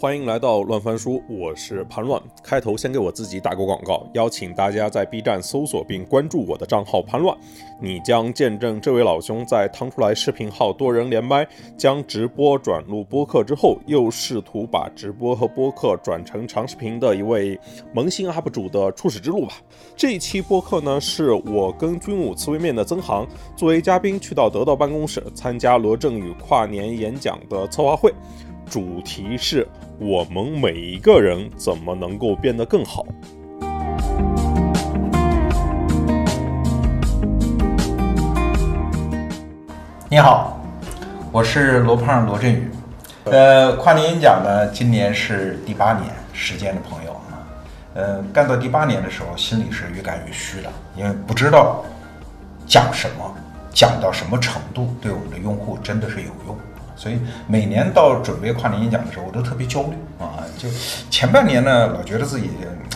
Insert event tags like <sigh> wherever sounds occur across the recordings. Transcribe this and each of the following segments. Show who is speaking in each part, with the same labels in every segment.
Speaker 1: 欢迎来到乱翻书，我是潘乱。开头先给我自己打个广告，邀请大家在 B 站搜索并关注我的账号潘乱，你将见证这位老兄在腾出来视频号多人连麦，将直播转入播客之后，又试图把直播和播客转成长视频的一位萌新 UP 主的初始之路吧。这一期播客呢，是我跟军武刺猬面的曾航作为嘉宾去到得到办公室参加罗振宇跨年演讲的策划会。主题是我们每一个人怎么能够变得更好。
Speaker 2: 你好，我是罗胖罗振宇。呃，跨年演讲呢，今年是第八年时间的朋友啊。呃，干到第八年的时候，心里是越干越虚的，因为不知道讲什么，讲到什么程度，对我们的用户真的是有用。所以每年到准备跨年演讲的时候，我都特别焦虑啊！就前半年呢，老觉得自己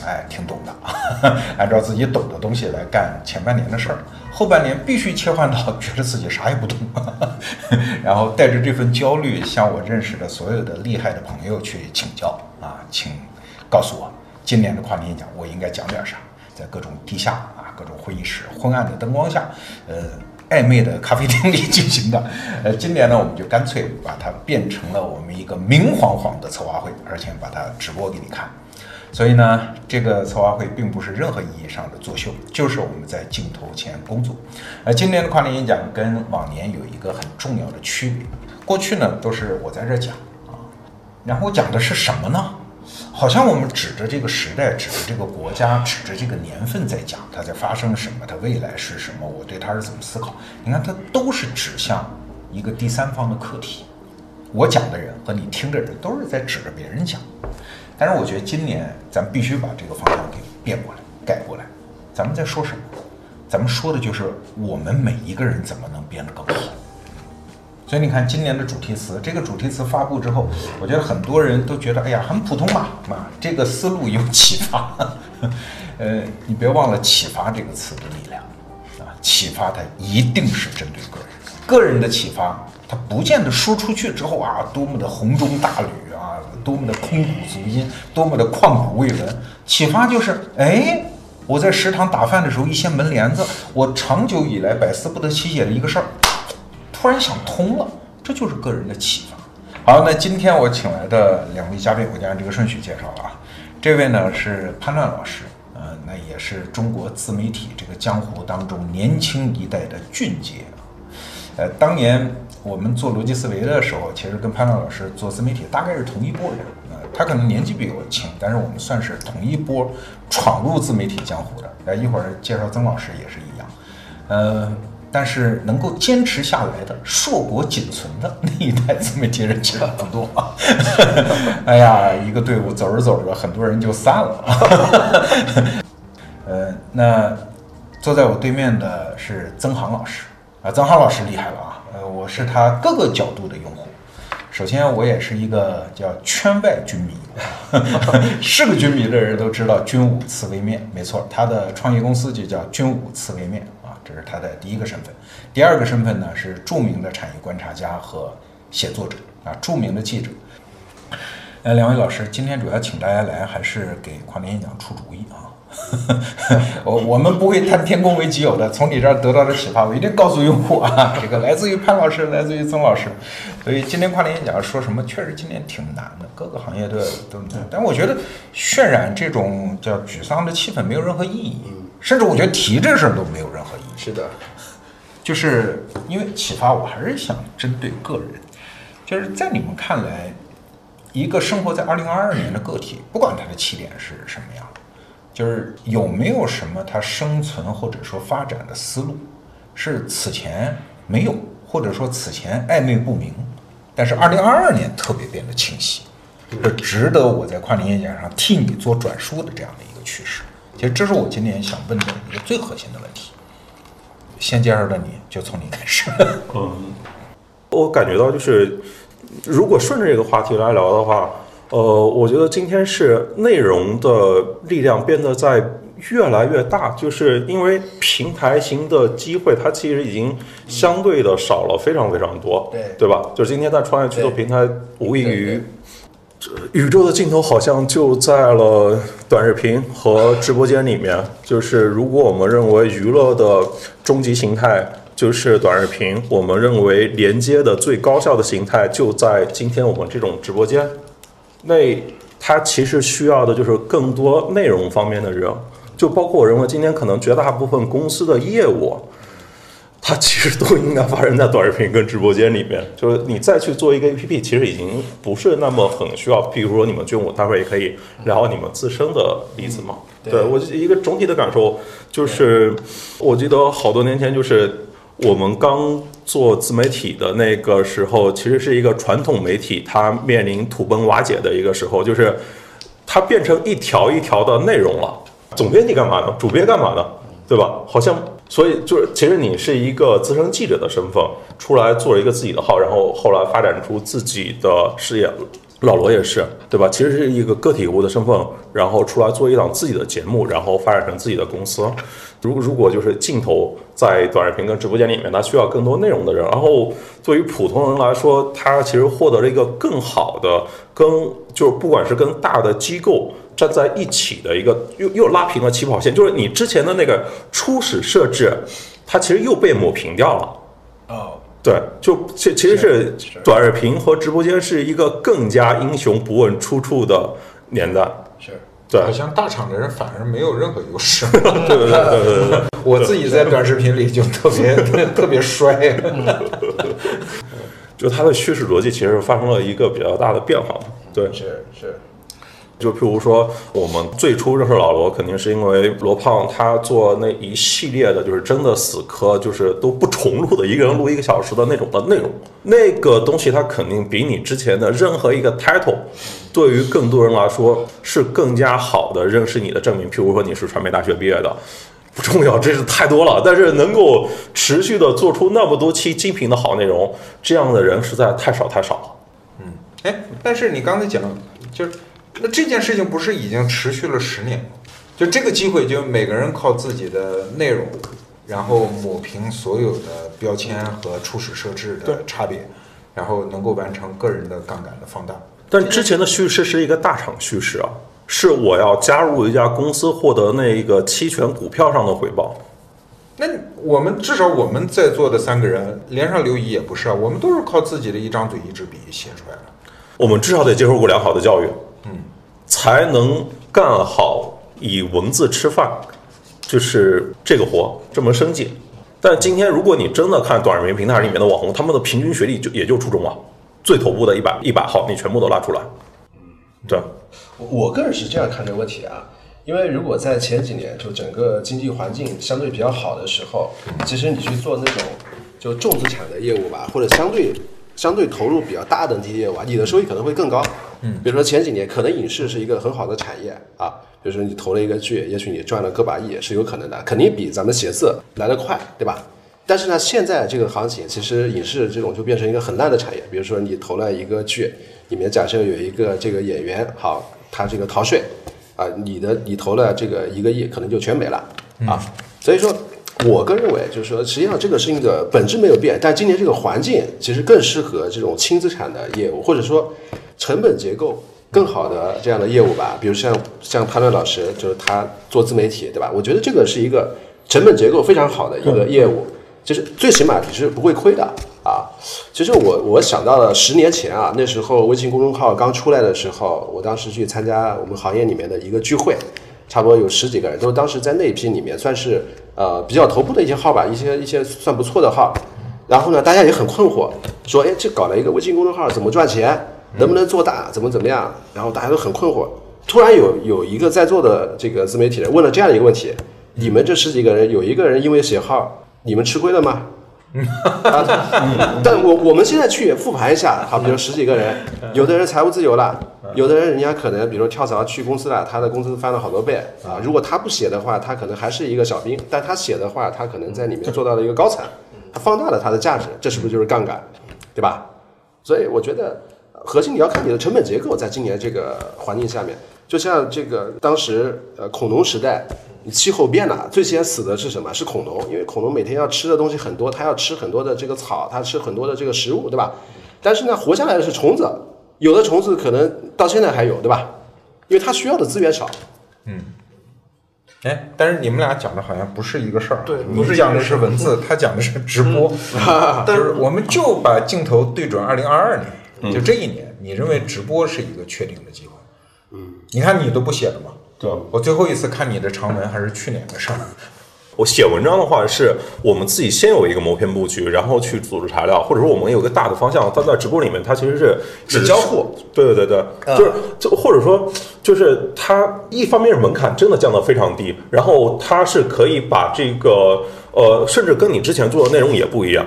Speaker 2: 哎挺懂的，<laughs> 按照自己懂的东西来干前半年的事儿；后半年必须切换到觉得自己啥也不懂，<laughs> 然后带着这份焦虑向我认识的所有的厉害的朋友去请教啊，请告诉我今年的跨年演讲我应该讲点啥，在各种地下啊、各种会议室昏暗的灯光下，呃。暧昧的咖啡厅里进行的，<laughs> 呃，今年呢，我们就干脆把它变成了我们一个明晃晃的策划会，而且把它直播给你看。所以呢，这个策划会并不是任何意义上的作秀，就是我们在镜头前工作。呃今年的跨年演讲跟往年有一个很重要的区别，过去呢都是我在这讲啊，然后讲的是什么呢？好像我们指着这个时代，指着这个国家，指着这个年份在讲它在发生什么，它未来是什么，我对它是怎么思考？你看，它都是指向一个第三方的课题。我讲的人和你听的人都是在指着别人讲。但是我觉得今年咱必须把这个方向给变过来、改过来。咱们在说什么？咱们说的就是我们每一个人怎么能变得更好。所以你看，今年的主题词，这个主题词发布之后，我觉得很多人都觉得，哎呀，很普通嘛，啊，这个思路有启发。<laughs> 呃，你别忘了“启发”这个词的力量啊，启发它一定是针对个人，个人的启发，它不见得说出去之后啊，多么的红中大吕啊，多么的空谷足音，多么的旷古未闻。启发就是，哎，我在食堂打饭的时候，一掀门帘子，我长久以来百思不得其解的一个事儿。突然想通了，这就是个人的启发。好，那今天我请来的两位嘉宾，我就按这个顺序介绍了啊。这位呢是潘乱老师，呃，那也是中国自媒体这个江湖当中年轻一代的俊杰。呃，当年我们做逻辑思维的时候，其实跟潘乱老师做自媒体大概是同一波人。呃，他可能年纪比我轻，但是我们算是同一波闯入自媒体江湖的。呃，一会儿介绍曾老师也是一样。呃。但是能够坚持下来的、硕果仅存的 <laughs> 那一代自媒体人其实不多。<laughs> 哎呀，一个队伍走着走着，很多人就散了。<laughs> 呃，那坐在我对面的是曾航老师啊，曾航老师厉害了啊！呃，我是他各个角度的用户。首先，我也是一个叫圈外军迷，是个军迷的人都知道军武刺猬面，没错，他的创业公司就叫军武刺猬面。这是他的第一个身份，第二个身份呢是著名的产业观察家和写作者啊，著名的记者。呃，两位老师，今天主要请大家来，还是给跨年演讲出主意啊？<laughs> 我我们不会谈天宫为己有的，从你这儿得到的启发，我一定告诉用户啊，这个来自于潘老师，来自于曾老师。所以今天跨年演讲说什么，确实今年挺难的，各个行业都都难。但我觉得渲染这种叫沮丧的气氛没有任何意义。甚至我觉得提这事儿都没有任何意义。
Speaker 3: 是的，
Speaker 2: 就是因为启发，我还是想针对个人，就是在你们看来，一个生活在二零二二年的个体，不管他的起点是什么样，就是有没有什么他生存或者说发展的思路，是此前没有，或者说此前暧昧不明，但是二零二二年特别变得清晰，这值得我在跨年演讲上替你做转述的这样的一个趋势。其实这是我今年想问的一个最核心的问题。先介绍的你就从你开始。<laughs>
Speaker 1: 嗯，我感觉到就是，如果顺着这个话题来聊的话，呃，我觉得今天是内容的力量变得在越来越大，就是因为平台型的机会，它其实已经相对的少了非常非常多，
Speaker 2: 对
Speaker 1: 对吧？就是今天在创业去做平台，无异于。宇宙的尽头好像就在了短视频和直播间里面。就是如果我们认为娱乐的终极形态就是短视频，我们认为连接的最高效的形态就在今天我们这种直播间。那它其实需要的就是更多内容方面的人，就包括我认为今天可能绝大部分公司的业务。它其实都应该发生在短视频跟直播间里面，<laughs> 就是你再去做一个 APP，其实已经不是那么很需要。譬如说你们军武，待会儿也可以聊你们自身的例子嘛。对我一个总体的感受就是，我记得好多年前就是我们刚做自媒体的那个时候，其实是一个传统媒体它面临土崩瓦解的一个时候，就是它变成一条一条的内容了。总编辑干嘛呢？主编干嘛呢？对吧？好像。所以就是，其实你是一个资深记者的身份，出来做一个自己的号，然后后来发展出自己的事业。老罗也是，对吧？其实是一个个体户的身份，然后出来做一档自己的节目，然后发展成自己的公司。如如果就是镜头在短视频跟直播间里面，他需要更多内容的人。然后对于普通人来说，他其实获得了一个更好的，跟就是不管是跟大的机构。站在一起的一个又又拉平了起跑线，就是你之前的那个初始设置，它其实又被抹平掉了。哦，对，就其其实是短视频和直播间是一个更加英雄不问出处的年代。
Speaker 2: 是，
Speaker 1: 对，
Speaker 2: 好像大厂的人反而没有任何优势。
Speaker 1: 对对对对对，
Speaker 2: 我自己在短视频里就特别 <laughs> 特别衰。
Speaker 1: 就它的叙事逻辑其实发生了一个比较大的变化。对，
Speaker 2: 是是。
Speaker 1: 就譬如说，我们最初认识老罗，肯定是因为罗胖他做那一系列的，就是真的死磕，就是都不重录的，一个人录一个小时的那种的内容。那个东西，它肯定比你之前的任何一个 title，对于更多人来说是更加好的认识你的证明。譬如说，你是传媒大学毕业的，不重要，这是太多了。但是能够持续的做出那么多期精品的好内容，这样的人实在太少太少了。
Speaker 2: 嗯，哎，但是你刚才讲就是。那这件事情不是已经持续了十年吗？就这个机会，就每个人靠自己的内容，然后抹平所有的标签和初始设置的差别，然后能够完成个人的杠杆的放大。
Speaker 1: 但之前的叙事是一个大厂叙事啊，是我要加入一家公司获得那个期权股票上的回报。
Speaker 2: 那我们至少我们在座的三个人，连上刘怡也不是啊，我们都是靠自己的一张嘴一支笔写出来的。
Speaker 1: 我们至少得接受过良好的教育。才能干好以文字吃饭，就是这个活这门生计。但今天如果你真的看短视频平台里面的网红，他们的平均学历就也就初中啊，最头部的一百一百号你全部都拉出来。嗯对，
Speaker 3: 我个人是这样看这个问题啊，因为如果在前几年就整个经济环境相对比较好的时候，其实你去做那种就重资产的业务吧，或者相对。相对投入比较大的那些业务啊，你的收益可能会更高。嗯，比如说前几年可能影视是一个很好的产业啊，比如说你投了一个剧，也许你赚了个把亿是有可能的，肯定比咱们写字来得快，对吧？但是呢，现在这个行情其实影视这种就变成一个很烂的产业。比如说你投了一个剧，里面假设有一个这个演员好，他这个逃税啊，你的你投了这个一个亿，可能就全没了啊。所以说。我个人认为，就是说，实际上这个事情的本质没有变，但今年这个环境其实更适合这种轻资产的业务，或者说成本结构更好的这样的业务吧。比如像像潘乱老师，就是他做自媒体，对吧？我觉得这个是一个成本结构非常好的一个业务，就是最起码你是不会亏的啊。其实我我想到了十年前啊，那时候微信公众号刚出来的时候，我当时去参加我们行业里面的一个聚会。差不多有十几个人，都是当时在那一批里面算是呃比较头部的一些号吧，一些一些算不错的号。然后呢，大家也很困惑，说，哎，这搞了一个微信公众号，怎么赚钱？能不能做大？怎么怎么样？然后大家都很困惑。突然有有一个在座的这个自媒体人问了这样一个问题：你们这十几个人有一个人因为写号，你们吃亏了吗？<laughs> 但我我们现在去复盘一下，好，比如十几个人，有的人财务自由了。有的人，人家可能，比如跳槽去公司了，他的工资翻了好多倍啊。如果他不写的话，他可能还是一个小兵；但他写的话，他可能在里面做到了一个高层，他放大了他的价值，这是不是就是杠杆，对吧？所以我觉得，核心你要看你的成本结构，在今年这个环境下面，就像这个当时呃恐龙时代，你气候变了，最先死的是什么？是恐龙，因为恐龙每天要吃的东西很多，它要吃很多的这个草，它吃很多的这个食物，对吧？但是呢，活下来的是虫子。有的虫子可能到现在还有，对吧？因为它需要的资源少。
Speaker 2: 嗯哎，但是你们俩讲的好像不是一个事儿。
Speaker 4: 对
Speaker 2: 你
Speaker 4: 不是
Speaker 2: 讲的是文字，他讲的是直播。<laughs> 但是我们就把镜头对准二零二二年，就这一年，你认为直播是一个确定的机会？嗯，你看你都不写了吗？
Speaker 1: 对
Speaker 2: 我最后一次看你的长文还是去年的事儿。<laughs>
Speaker 1: 我写文章的话，是我们自己先有一个谋篇布局，然后去组织材料，或者说我们有个大的方向。但在直播里面，它其实是
Speaker 3: 只交互。
Speaker 1: 对对对对，
Speaker 3: 嗯
Speaker 1: 就是就或者说就是它一方面是门槛真的降得非常低，然后它是可以把这个呃，甚至跟你之前做的内容也不一样。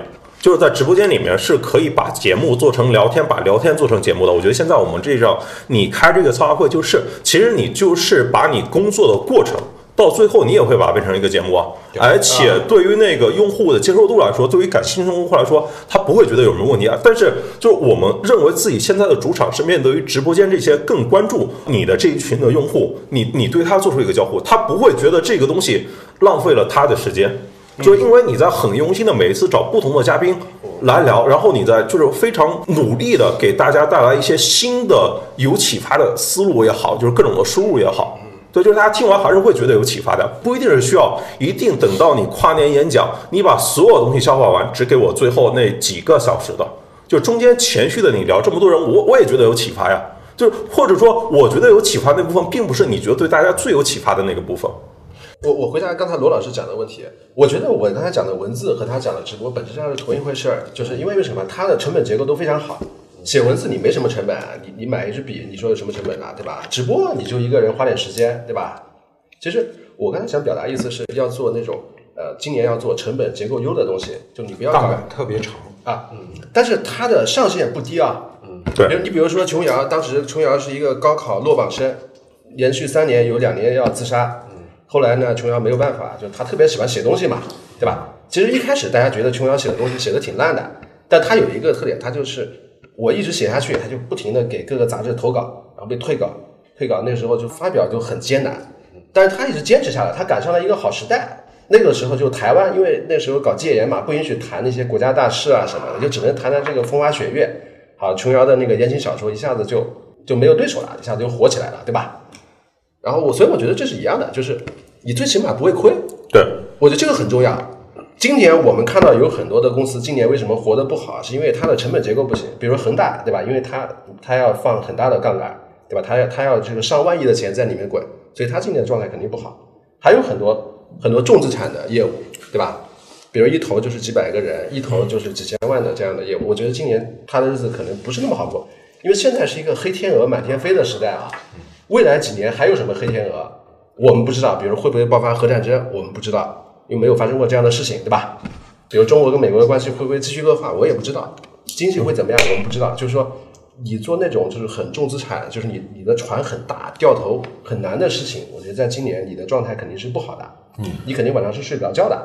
Speaker 1: 就是在直播间里面是可以把节目做成聊天，把聊天做成节目的。我觉得现在我们这种你开这个策划会，就是其实你就是把你工作的过程。到最后，你也会把它变成一个节目啊，而且对于那个用户的接受度来说，对于感兴趣的用户来说，他不会觉得有什么问题啊。但是，就是我们认为自己现在的主场是面对于直播间这些更关注你的这一群的用户，你你对他做出一个交互，他不会觉得这个东西浪费了他的时间。就是因为你在很用心的每一次找不同的嘉宾来聊，然后你在就是非常努力的给大家带来一些新的有启发的思路也好，就是各种的输入也好，对，就是大家听完还是会觉得有启发的，不一定是需要一定等到你跨年演讲，你把所有东西消化完，只给我最后那几个小时的，就中间前续的你聊这么多人，我我也觉得有启发呀。就是或者说，我觉得有启发那部分，并不是你觉得对大家最有启发的那个部分。
Speaker 3: 我我回答刚才罗老师讲的问题，我觉得我刚才讲的文字和他讲的直播本质上是同一回事儿，就是因为为什么它的成本结构都非常好。写文字你没什么成本啊，你你买一支笔，你说有什么成本啊，对吧？直播你就一个人花点时间，对吧？其实我刚才想表达意思是要做那种呃，今年要做成本结构优的东西，就你不要搞
Speaker 2: 杠杆特别长，
Speaker 3: 啊，嗯但是它的上限不低啊。
Speaker 1: 对
Speaker 3: 比如你比如说琼瑶，当时琼瑶是一个高考落榜生，连续三年有两年要自杀。后来呢，琼瑶没有办法，就她特别喜欢写东西嘛，对吧？其实一开始大家觉得琼瑶写的东西写的挺烂的，但她有一个特点，她就是我一直写下去，她就不停的给各个杂志投稿，然后被退稿，退稿那时候就发表就很艰难，但是她一直坚持下来，她赶上了一个好时代。那个时候就台湾，因为那时候搞戒严嘛，不允许谈那些国家大事啊什么的，就只能谈谈这个风花雪月。好，琼瑶的那个言情小说一下子就就没有对手了，一下子就火起来了，对吧？然后我所以我觉得这是一样的，就是你最起码不会亏，
Speaker 1: 对，
Speaker 3: 我觉得这个很重要。今年我们看到有很多的公司，今年为什么活得不好，是因为它的成本结构不行。比如恒大，对吧？因为它它要放很大的杠杆，对吧？它要它要这个上万亿的钱在里面滚，所以它今年的状态肯定不好。还有很多很多重资产的业务，对吧？比如一投就是几百个人，一投就是几千万的这样的业务，我觉得今年他的日子可能不是那么好过，因为现在是一个黑天鹅满天飞的时代啊。未来几年还有什么黑天鹅，我们不知道。比如会不会爆发核战争，我们不知道，因为没有发生过这样的事情，对吧？比如中国跟美国的关系会不会继续恶化，我也不知道。经济会怎么样，我们不知道。就是说，你做那种就是很重资产，就是你你的船很大，掉头很难的事情，我觉得在今年你的状态肯定是不好的。嗯，你肯定晚上是睡不着觉的。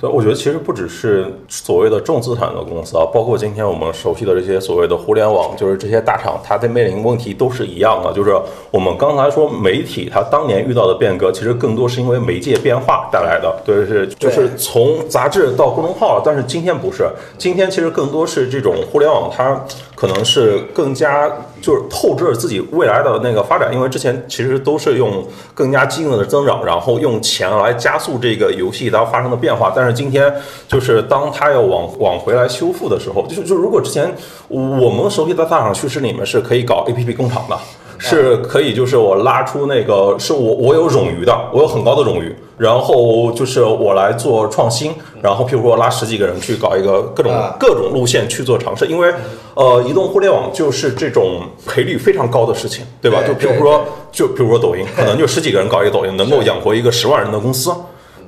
Speaker 1: 对，我觉得其实不只是所谓的重资产的公司啊，包括今天我们熟悉的这些所谓的互联网，就是这些大厂，它在面临问题都是一样的。就是我们刚才说媒体它当年遇到的变革，其实更多是因为媒介变化带来的。对，是就是从杂志到公众号了，但是今天不是，今天其实更多是这种互联网，它可能是更加就是透支了自己未来的那个发展，因为之前其实都是用更加激进的增长，然后用钱来加速这个游戏它发生的变化，但是。今天就是当它要往往回来修复的时候，就是就如果之前我们熟悉的大厂趋势里面是可以搞 A P P 工厂的，是可以就是我拉出那个是我我有冗余的，我有很高的冗余，然后就是我来做创新，然后譬如说拉十几个人去搞一个各种各种路线去做尝试，因为呃移动互联网就是这种赔率非常高的事情，对吧？就比如说就比如说抖音，可能就十几个人搞一个抖音，能够养活一个十万人的公司。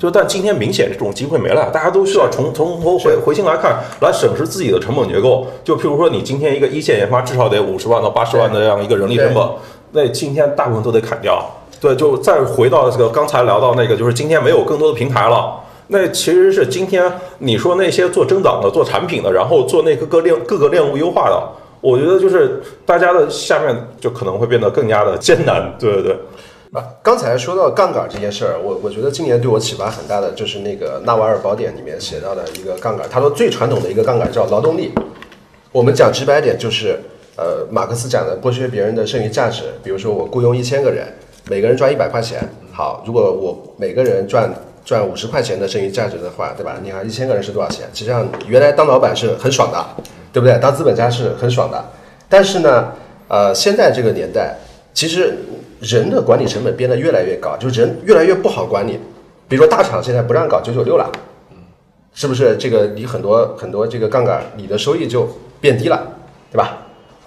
Speaker 1: 就但今天明显这种机会没了，大家都需要从从头回回心来看，来审视自己的成本结构。就譬如说，你今天一个一线研发至少得五十万到八十万的这样一个人力成本，那今天大部分都得砍掉。对，就再回到这个刚才聊到那个，就是今天没有更多的平台了。那其实是今天你说那些做增长的、做产品的，然后做那个各链各个链路优化的，我觉得就是大家的下面就可能会变得更加的艰难。对对对。
Speaker 3: 啊，刚才说到杠杆这件事儿，我我觉得今年对我启发很大的就是那个《纳瓦尔宝典》里面写到的一个杠杆。他说最传统的一个杠杆叫劳动力。我们讲直白点就是，呃，马克思讲的剥削别人的剩余价值，比如说我雇佣一千个人，每个人赚一百块钱，好，如果我每个人赚赚五十块钱的剩余价值的话，对吧？你看一千个人是多少钱？实际上原来当老板是很爽的，对不对？当资本家是很爽的，但是呢，呃，现在这个年代，其实人的管理成本变得越来越高，就是人越来越不好管理。比如说大厂现在不让搞九九六了，是不是？这个你很多很多这个杠杆，你的收益就变低了，对吧？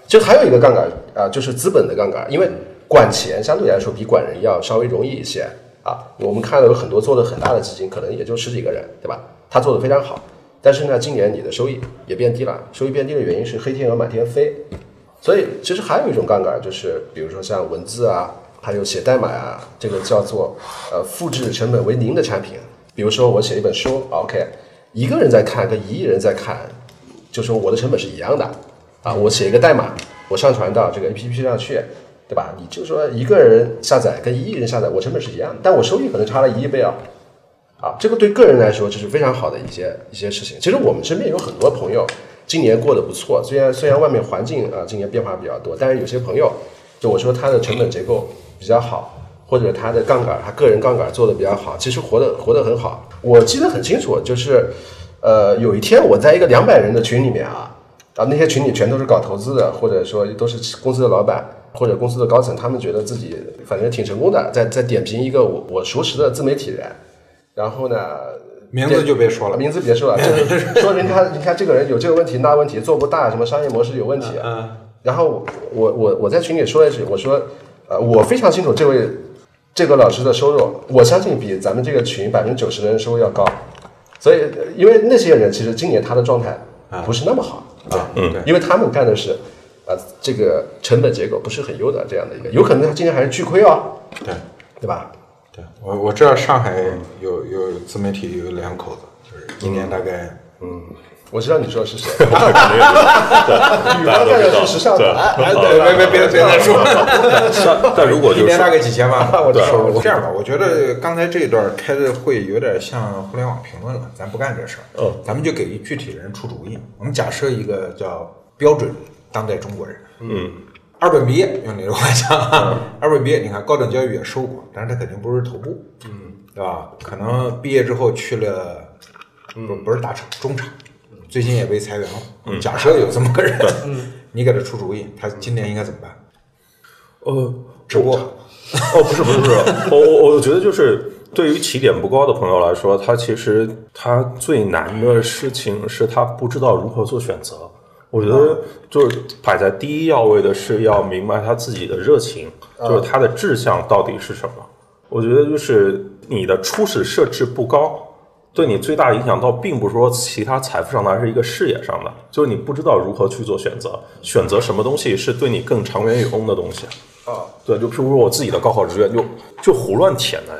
Speaker 3: 就还有一个杠杆啊、就是资本的杠杆，因为管钱相对来说比管人要稍微容易一些啊。我们看到有很多做的很大的基金，可能也就十几个人，对吧？他做的非常好，但是呢，今年你的收益也变低了。收益变低的原因是黑天鹅满天飞，所以其实还有一种杠杆，就是比如说像文字啊，还有写代码啊，这个叫做呃复制成本为零的产品。比如说我写一本书，OK，一个人在看跟一亿人在看，就说我的成本是一样的啊。我写一个代码，我上传到这个 APP 上去，对吧？你就说一个人下载跟一亿人下载，我成本是一样，但我收益可能差了一亿倍啊。啊，这个对个人来说这是非常好的一些一些事情。其实我们身边有很多朋友今年过得不错，虽然虽然外面环境啊今年变化比较多，但是有些朋友就我说他的成本结构比较好，或者他的杠杆他个人杠杆做的比较好，其实活得活得很好。我记得很清楚，就是呃有一天我在一个两百人的群里面啊，啊那些群里全都是搞投资的，或者说都是公司的老板或者公司的高层，他们觉得自己反正挺成功的，在在点评一个我我熟识的自媒体人。然后呢，
Speaker 2: 名字就别说了。
Speaker 3: 名字别说了，<laughs> 就是说人家你看这个人有这个问题那问题做不大，什么商业模式有问题。
Speaker 2: 嗯。
Speaker 3: 然后我我我在群里说了一句，我说呃我非常清楚这位这个老师的收入，我相信比咱们这个群百分之九十的人收入要高。所以因为那些人其实今年他的状态不是那么好啊，
Speaker 2: 嗯，
Speaker 3: 因为他们干的是啊这个成本结构不是很优的这样的一个，有可能他今年还是巨亏哦，
Speaker 2: 对
Speaker 3: 对吧？
Speaker 2: 对我我知道上海有有自媒体有两口子，就是一年大概
Speaker 3: 嗯，我知道你说的是谁，
Speaker 1: 肯定是
Speaker 3: 女方干的是时尚的，
Speaker 2: 哎，对，别别别别再说。<laughs> 了。
Speaker 1: 但但如果就是
Speaker 2: 一年大概几千万，
Speaker 3: 我知道
Speaker 2: 收入。这样吧，我觉得刚才这一段开的会有点像互联网评论了，咱不干这事儿，
Speaker 1: 嗯，
Speaker 2: 咱们就给一具体人出主意。我们假设一个叫标准当代中国人，
Speaker 1: 嗯，
Speaker 2: 二本毕业，用你的话讲。啊，<laughs> 二本毕业，你看高等教育也受过，但是他肯定不是头部，嗯，对吧？可能毕业之后去了，不不是大厂，中厂，最近也被裁员了。假设有这么个人，你给他出主意，他今年应该怎么办？
Speaker 1: 呃，
Speaker 2: 直播。
Speaker 1: 哦，不是不是不是，<laughs> 我我我觉得就是对于起点不高的朋友来说，他其实他最难的事情是他不知道如何做选择。我觉得就是摆在第一要位的是要明白他自己的热情，就是他的志向到底是什么。我觉得就是你的初始设置不高，对你最大影响倒并不是说其他财富上的，而是一个视野上的，就是你不知道如何去做选择，选择什么东西是对你更长远有用的东西。
Speaker 3: 啊，
Speaker 1: 对，就譬如说我自己的高考志愿就就胡乱填的呀，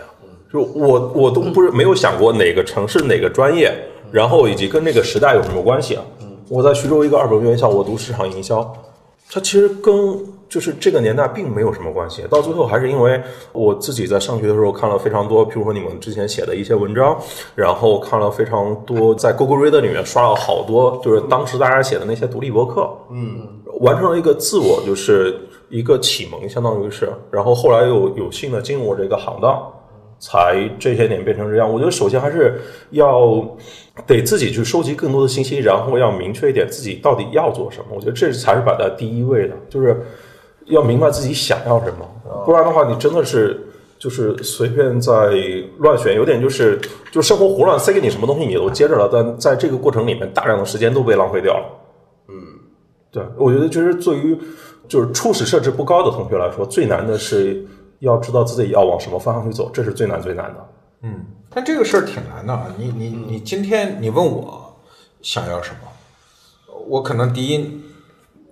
Speaker 1: 就我我都不是没有想过哪个城市哪个专业，然后以及跟那个时代有什么关系啊？我在徐州一个二本院校，我读市场营销，它其实跟就是这个年代并没有什么关系。到最后还是因为我自己在上学的时候看了非常多，譬如说你们之前写的一些文章，然后看了非常多，在 Google Reader 里面刷了好多，就是当时大家写的那些独立博客，嗯，完成了一个自我就是一个启蒙，相当于是，然后后来又有幸的进入这个行当。才这些年变成这样，我觉得首先还是要得自己去收集更多的信息，然后要明确一点自己到底要做什么。我觉得这才是摆在第一位的，就是要明白自己想要什么，不然的话，你真的是就是随便在乱选，有点就是就生活胡乱塞给你什么东西你都接着了，但在这个过程里面，大量的时间都被浪费掉了。嗯，对，我觉得其实对于就是初始设置不高的同学来说，最难的是。要知道自己要往什么方向去走，这是最难最难的。
Speaker 2: 嗯，但这个事儿挺难的啊！你你你，今天你问我想要什么，我可能第一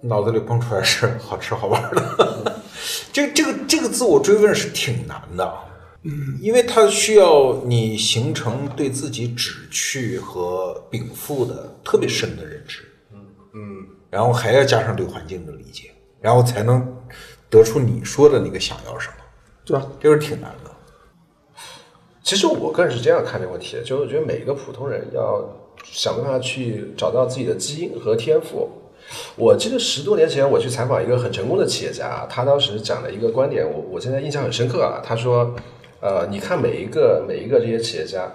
Speaker 2: 脑子里蹦出来是好吃好玩的。<laughs> 这这个这个自我追问是挺难的，嗯，因为它需要你形成对自己旨趣和禀赋的特别深的认知，嗯嗯，然后还要加上对环境的理解，然后才能得出你说的那个想要什么。
Speaker 1: 对吧，
Speaker 2: 这是挺难的。
Speaker 3: 其实我个人是这样看这个问题的，就是我觉得每一个普通人要想办法去找到自己的基因和天赋，我记得十多年前我去采访一个很成功的企业家，他当时讲了一个观点，我我现在印象很深刻啊。他说，呃，你看每一个每一个这些企业家，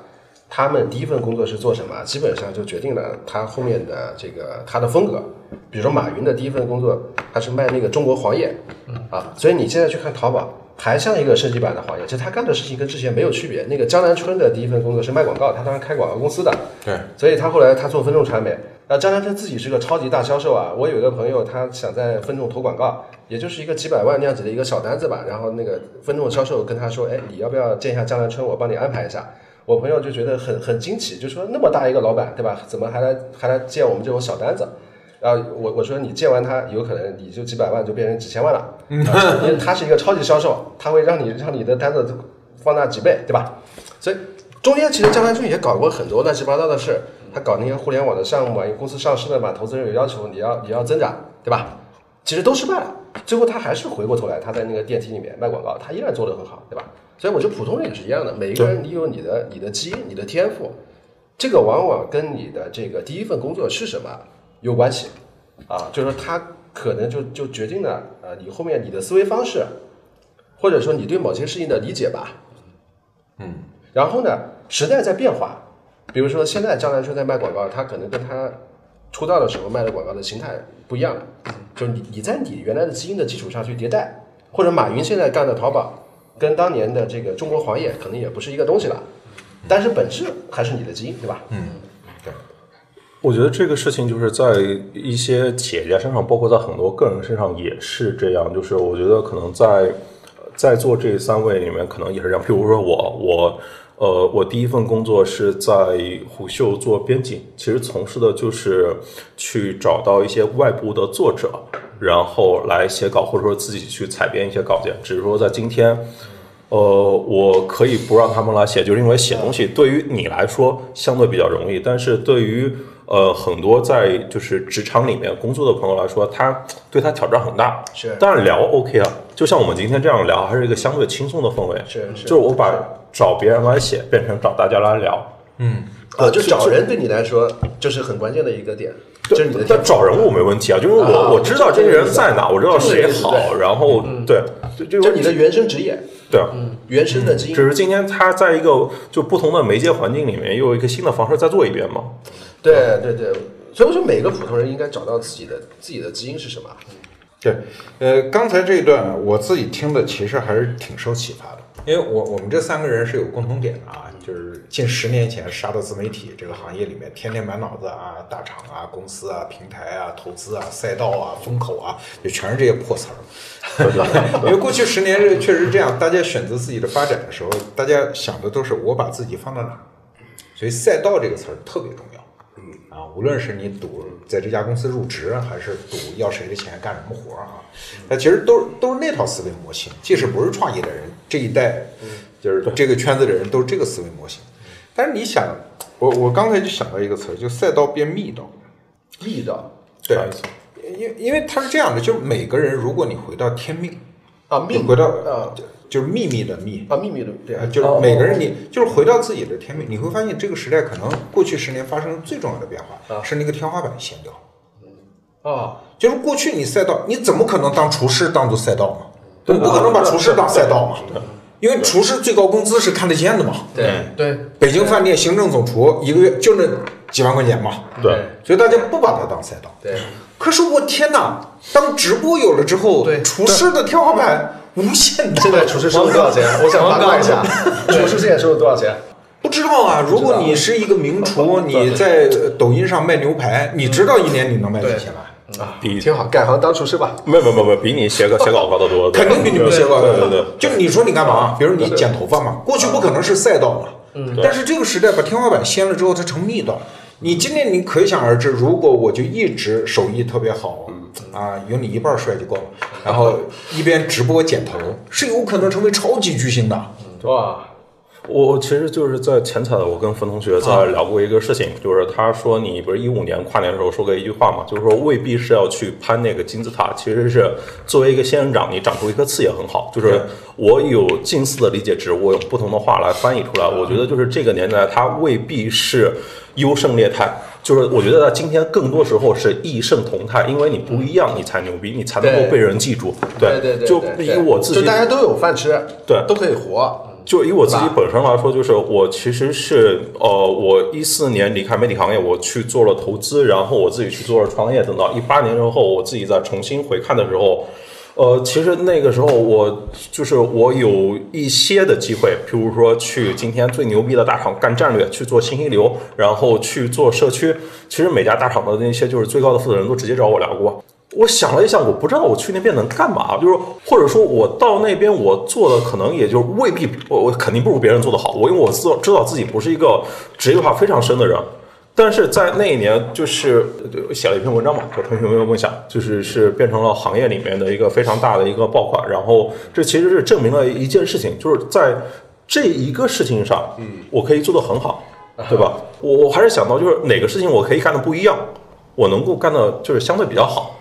Speaker 3: 他们第一份工作是做什么，基本上就决定了他后面的这个他的风格。比如说马云的第一份工作，他是卖那个中国黄页，啊，所以你现在去看淘宝，还像一个升级版的黄页。其实他干的事情跟之前没有区别。那个江南春的第一份工作是卖广告，他当时开广告公司的，
Speaker 2: 对，
Speaker 3: 所以他后来他做分众传媒。那江南春自己是个超级大销售啊！我有一个朋友，他想在分众投广告，也就是一个几百万那样子的一个小单子吧。然后那个分众销售跟他说：“哎，你要不要见一下江南春？我帮你安排一下。”我朋友就觉得很很惊奇，就说那么大一个老板，对吧？怎么还来还来见我们这种小单子？然后我我说你见完他，有可能你就几百万就变成几千万了，因为他是一个超级销售，他会让你让你的单子放大几倍，对吧？所以中间其实江南春也搞过很多乱七八糟的事。他搞那些互联网的项目公司上市了嘛，投资人有要求，你要你要增长，对吧？其实都失败了，最后他还是回过头来，他在那个电梯里面卖广告，他依然做得很好，对吧？所以我觉得普通人也是一样的，每一个人你有你的你的基因、你的天赋，这个往往跟你的这个第一份工作是什么有关系啊，就是说他可能就就决定了呃你后面你的思维方式，或者说你对某些事情的理解吧，嗯，然后呢，时代在变化。比如说，现在江南春在卖广告，他可能跟他出道的时候卖的广告的形态不一样了。就是你你在你原来的基因的基础上去迭代，或者马云现在干的淘宝，跟当年的这个中国黄页可能也不是一个东西了。但是本质还是你的基因，对吧？
Speaker 2: 嗯，对。
Speaker 1: 我觉得这个事情就是在一些企业家身上，包括在很多个人身上也是这样。就是我觉得可能在在座这三位里面，可能也是这样。譬如说我我。呃，我第一份工作是在虎嗅做编辑，其实从事的就是去找到一些外部的作者，然后来写稿，或者说自己去采编一些稿件。只是说在今天，呃，我可以不让他们来写，就是因为写东西对于你来说相对比较容易，但是对于呃很多在就是职场里面工作的朋友来说，他对他挑战很大。
Speaker 3: 是，
Speaker 1: 当然聊 OK 啊，就像我们今天这样聊，还是一个相对轻松的氛围。
Speaker 3: 是是，
Speaker 1: 就是我把。找别人来写，变成找大家来聊。
Speaker 2: 嗯，
Speaker 3: 呃，就找人对你来说就是很关键的一个点。就是你的
Speaker 1: 但找人我没问题啊，就是我我知道这些人在哪，我知道谁好，然后对，
Speaker 3: 就就你的原生职业。
Speaker 1: 对啊，
Speaker 3: 原生的基因。
Speaker 1: 只是今天他在一个就不同的媒介环境里面，又有一个新的方式再做一遍嘛。
Speaker 3: 对对对，所以我说每个普通人应该找到自己的自己的基因是什么。
Speaker 2: 对，呃，刚才这一段我自己听的其实还是挺受启发的。因为我我们这三个人是有共同点的啊，就是近十年前杀到自媒体这个行业里面，天天满脑子啊，大厂啊、公司啊、平台啊、投资啊、赛道啊、风口啊，就全是这些破词儿。<laughs> 因为过去十年是确实这样，大家选择自己的发展的时候，大家想的都是我把自己放到哪儿，所以赛道这个词儿特别重要。啊，无论是你赌在这家公司入职，还是赌要谁的钱干什么活儿啊，那其实都是都是那套思维模型。即使不是创业的人，这一代就是这个圈子的人都是这个思维模型。但是你想，我我刚才就想到一个词，就赛道变密道。
Speaker 3: 密道，
Speaker 2: 对，因因为它是这样的，就是每个人，如果你回到天命
Speaker 3: 啊，命
Speaker 2: 回到
Speaker 3: 啊。
Speaker 2: 就是秘密的秘
Speaker 3: 啊，秘密的对，
Speaker 2: 就是每个人你就是回到自己的天命，你会发现这个时代可能过去十年发生最重要的变化是那个天花板掀掉。
Speaker 3: 啊，
Speaker 2: 就是过去你赛道你怎么可能当厨师当做赛道嘛？不可能把厨师当赛道嘛？<laughs> 因为厨师最高工资是看得见的嘛？
Speaker 3: 对对，
Speaker 2: 北京饭店行政总厨一个月就那几万块钱嘛？
Speaker 1: 对，
Speaker 2: 所以大家不把它当赛道。
Speaker 3: 对，
Speaker 2: 可是我天哪，当直播有了之后，
Speaker 3: 对
Speaker 2: 厨师的天花板。无限的。
Speaker 3: 现在厨师收入多少钱？我想八卦一下，厨师现在收入多少钱？
Speaker 2: 不知道啊。如果你是一个名厨，你在抖音上卖牛排，你知道一年你能卖几千万
Speaker 3: 啊？比挺好，改行当厨师吧。
Speaker 1: 没没没没，比你写个 <laughs> 写稿高得多。
Speaker 2: 肯定比你们写稿高
Speaker 1: 对对。
Speaker 2: 就你说你干嘛？比如你剪头发嘛，过去不可能是赛道嘛。嗯。但是这个时代把天花板掀了之后，它成密道。你今天你可想而知，如果我就一直手艺特别好。啊，有你一半帅就够了。然后一边直播剪头，是有可能成为超级巨星的。
Speaker 3: 哇！
Speaker 1: 我其实就是在前彩的，我跟冯同学在聊过一个事情，就是他说你不是一五年跨年的时候说过一句话嘛，就是说未必是要去攀那个金字塔，其实是作为一个仙人掌，你长出一颗刺也很好。就是我有近似的理解值，我用不同的话来翻译出来。我觉得就是这个年代，它未必是优胜劣汰。就是我觉得今天更多时候是异胜同泰，因为你不一样，你才牛逼，你才能够被人记住。
Speaker 3: 对对对，
Speaker 1: 就以我自己
Speaker 3: 就大家都有饭吃，
Speaker 1: 对
Speaker 3: 都可以活。
Speaker 1: 就以我自己本身来说，就是我其实是呃，我一四年离开媒体行业，我去做了投资，然后我自己去做了创业，等到一八年之后，我自己再重新回看的时候，呃，其实那个时候我就是我有一些的机会，譬如说去今天最牛逼的大厂干战略，去做信息流，然后去做社区。其实每家大厂的那些就是最高的负责人都直接找我聊过。我想了一想，我不知道我去那边能干嘛，就是或者说我到那边我做的可能也就未必，我我肯定不如别人做的好。我因为我知道知道自己不是一个职业化非常深的人，但是在那一年就是呃写了一篇文章嘛，叫《同学们的梦想》，就是是变成了行业里面的一个非常大的一个爆款。然后这其实是证明了一件事情，就是在这一个事情上，嗯，我可以做得很好，对吧？我我还是想到就是哪个事情我可以干的不一样，我能够干的就是相对比较好。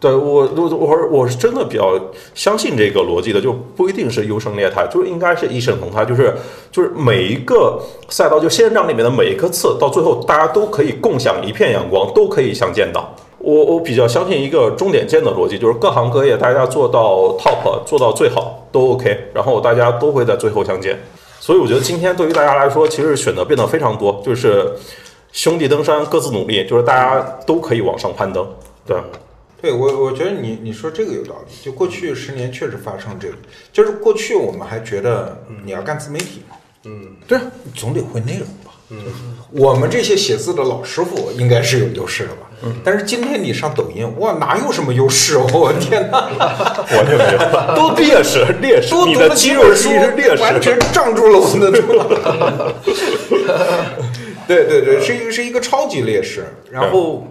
Speaker 1: 对我，我我我是真的比较相信这个逻辑的，就不一定是优胜劣汰，就应该是一胜同泰，就是就是每一个赛道，就仙人掌里面的每一颗刺，到最后大家都可以共享一片阳光，都可以相见到。我我比较相信一个终点线的逻辑，就是各行各业大家做到 top，做到最好都 OK，然后大家都会在最后相见。所以我觉得今天对于大家来说，其实选择变得非常多，就是兄弟登山各自努力，就是大家都可以往上攀登。对。
Speaker 2: 对我，我觉得你你说这个有道理。就过去十年确实发生这个，就是过去我们还觉得你要干自媒体嘛，嗯，对，总得会内容吧，嗯，我们这些写字的老师傅应该是有优势的吧，嗯，但是今天你上抖音，哇，哪有什么优势？<laughs> 我天哪，<laughs>
Speaker 1: 我就没有，<laughs> 都劣势，劣势，你的
Speaker 2: 多读了
Speaker 1: 肌肉是劣
Speaker 2: 完。全障住了我的头。对对对，是一个是一个超级劣势。然后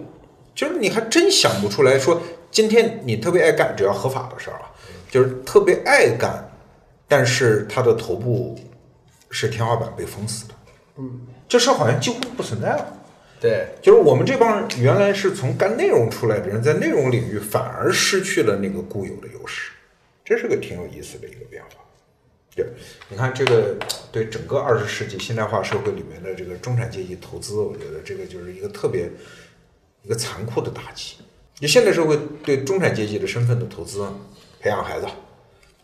Speaker 2: 就是你还真想不出来说，今天你特别爱干，只要合法的事儿啊，就是特别爱干，但是他的头部是天花板被封死的。嗯，这事儿好像几乎不存在了。
Speaker 3: 对，
Speaker 2: 就是我们这帮人原来是从干内容出来的人，在内容领域反而失去了那个固有的优势，这是个挺有意思的一个变化。对，你看这个对整个二十世纪现代化社会里面的这个中产阶级投资，我觉得这个就是一个特别一个残酷的打击。就现代社会对中产阶级的身份的投资，培养孩子，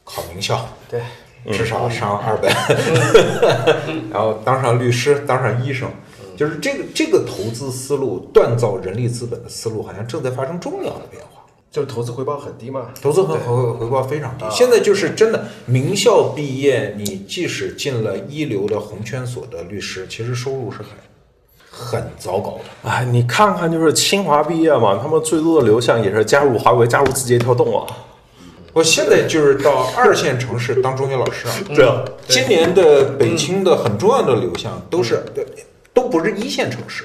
Speaker 2: 考名校，
Speaker 3: 对，
Speaker 2: 至少上二本，<laughs> 然后当上律师，当上医生，就是这个这个投资思路锻造人力资本的思路，好像正在发生重要的变化。
Speaker 3: 就是投资回报很低嘛。
Speaker 2: 投资回回回报非常低。现在就是真的，名校毕业，你即使进了一流的红圈所的律师，其实收入是很很糟糕的。
Speaker 1: 哎，你看看，就是清华毕业嘛，他们最多的流向也是加入华为、加入字节跳动啊。
Speaker 2: 我现在就是到二线城市当中学老师啊。
Speaker 1: 这样，
Speaker 2: 今年的北京的很重要的流向都是都不是一线城市，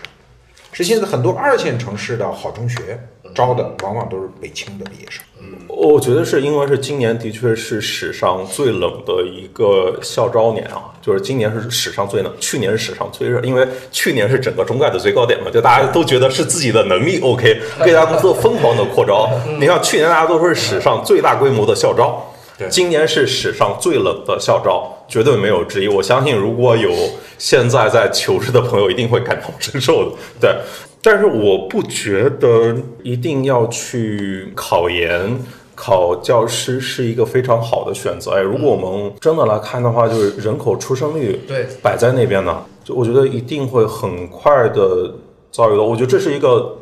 Speaker 2: 是现在很多二线城市的好中学招的，往往都是北清的毕业生。
Speaker 1: 嗯我觉得是因为是今年的确是史上最冷的一个校招年啊，就是今年是史上最冷，去年是史上最热，因为去年是整个中概的最高点嘛，就大家都觉得是自己的能力 OK，各家公司都疯狂的扩招。<laughs> 你看去年大家都说是史上最大规模的校招，
Speaker 2: 对
Speaker 1: 今年是史上最冷的校招，绝对没有之一。我相信如果有现在在求职的朋友，一定会感同身受的。对，但是我不觉得一定要去考研。考教师是一个非常好的选择。哎，如果我们真的来看的话，就是人口出生率
Speaker 3: 对
Speaker 1: 摆在那边呢，就我觉得一定会很快的遭遇到。我觉得这是一个，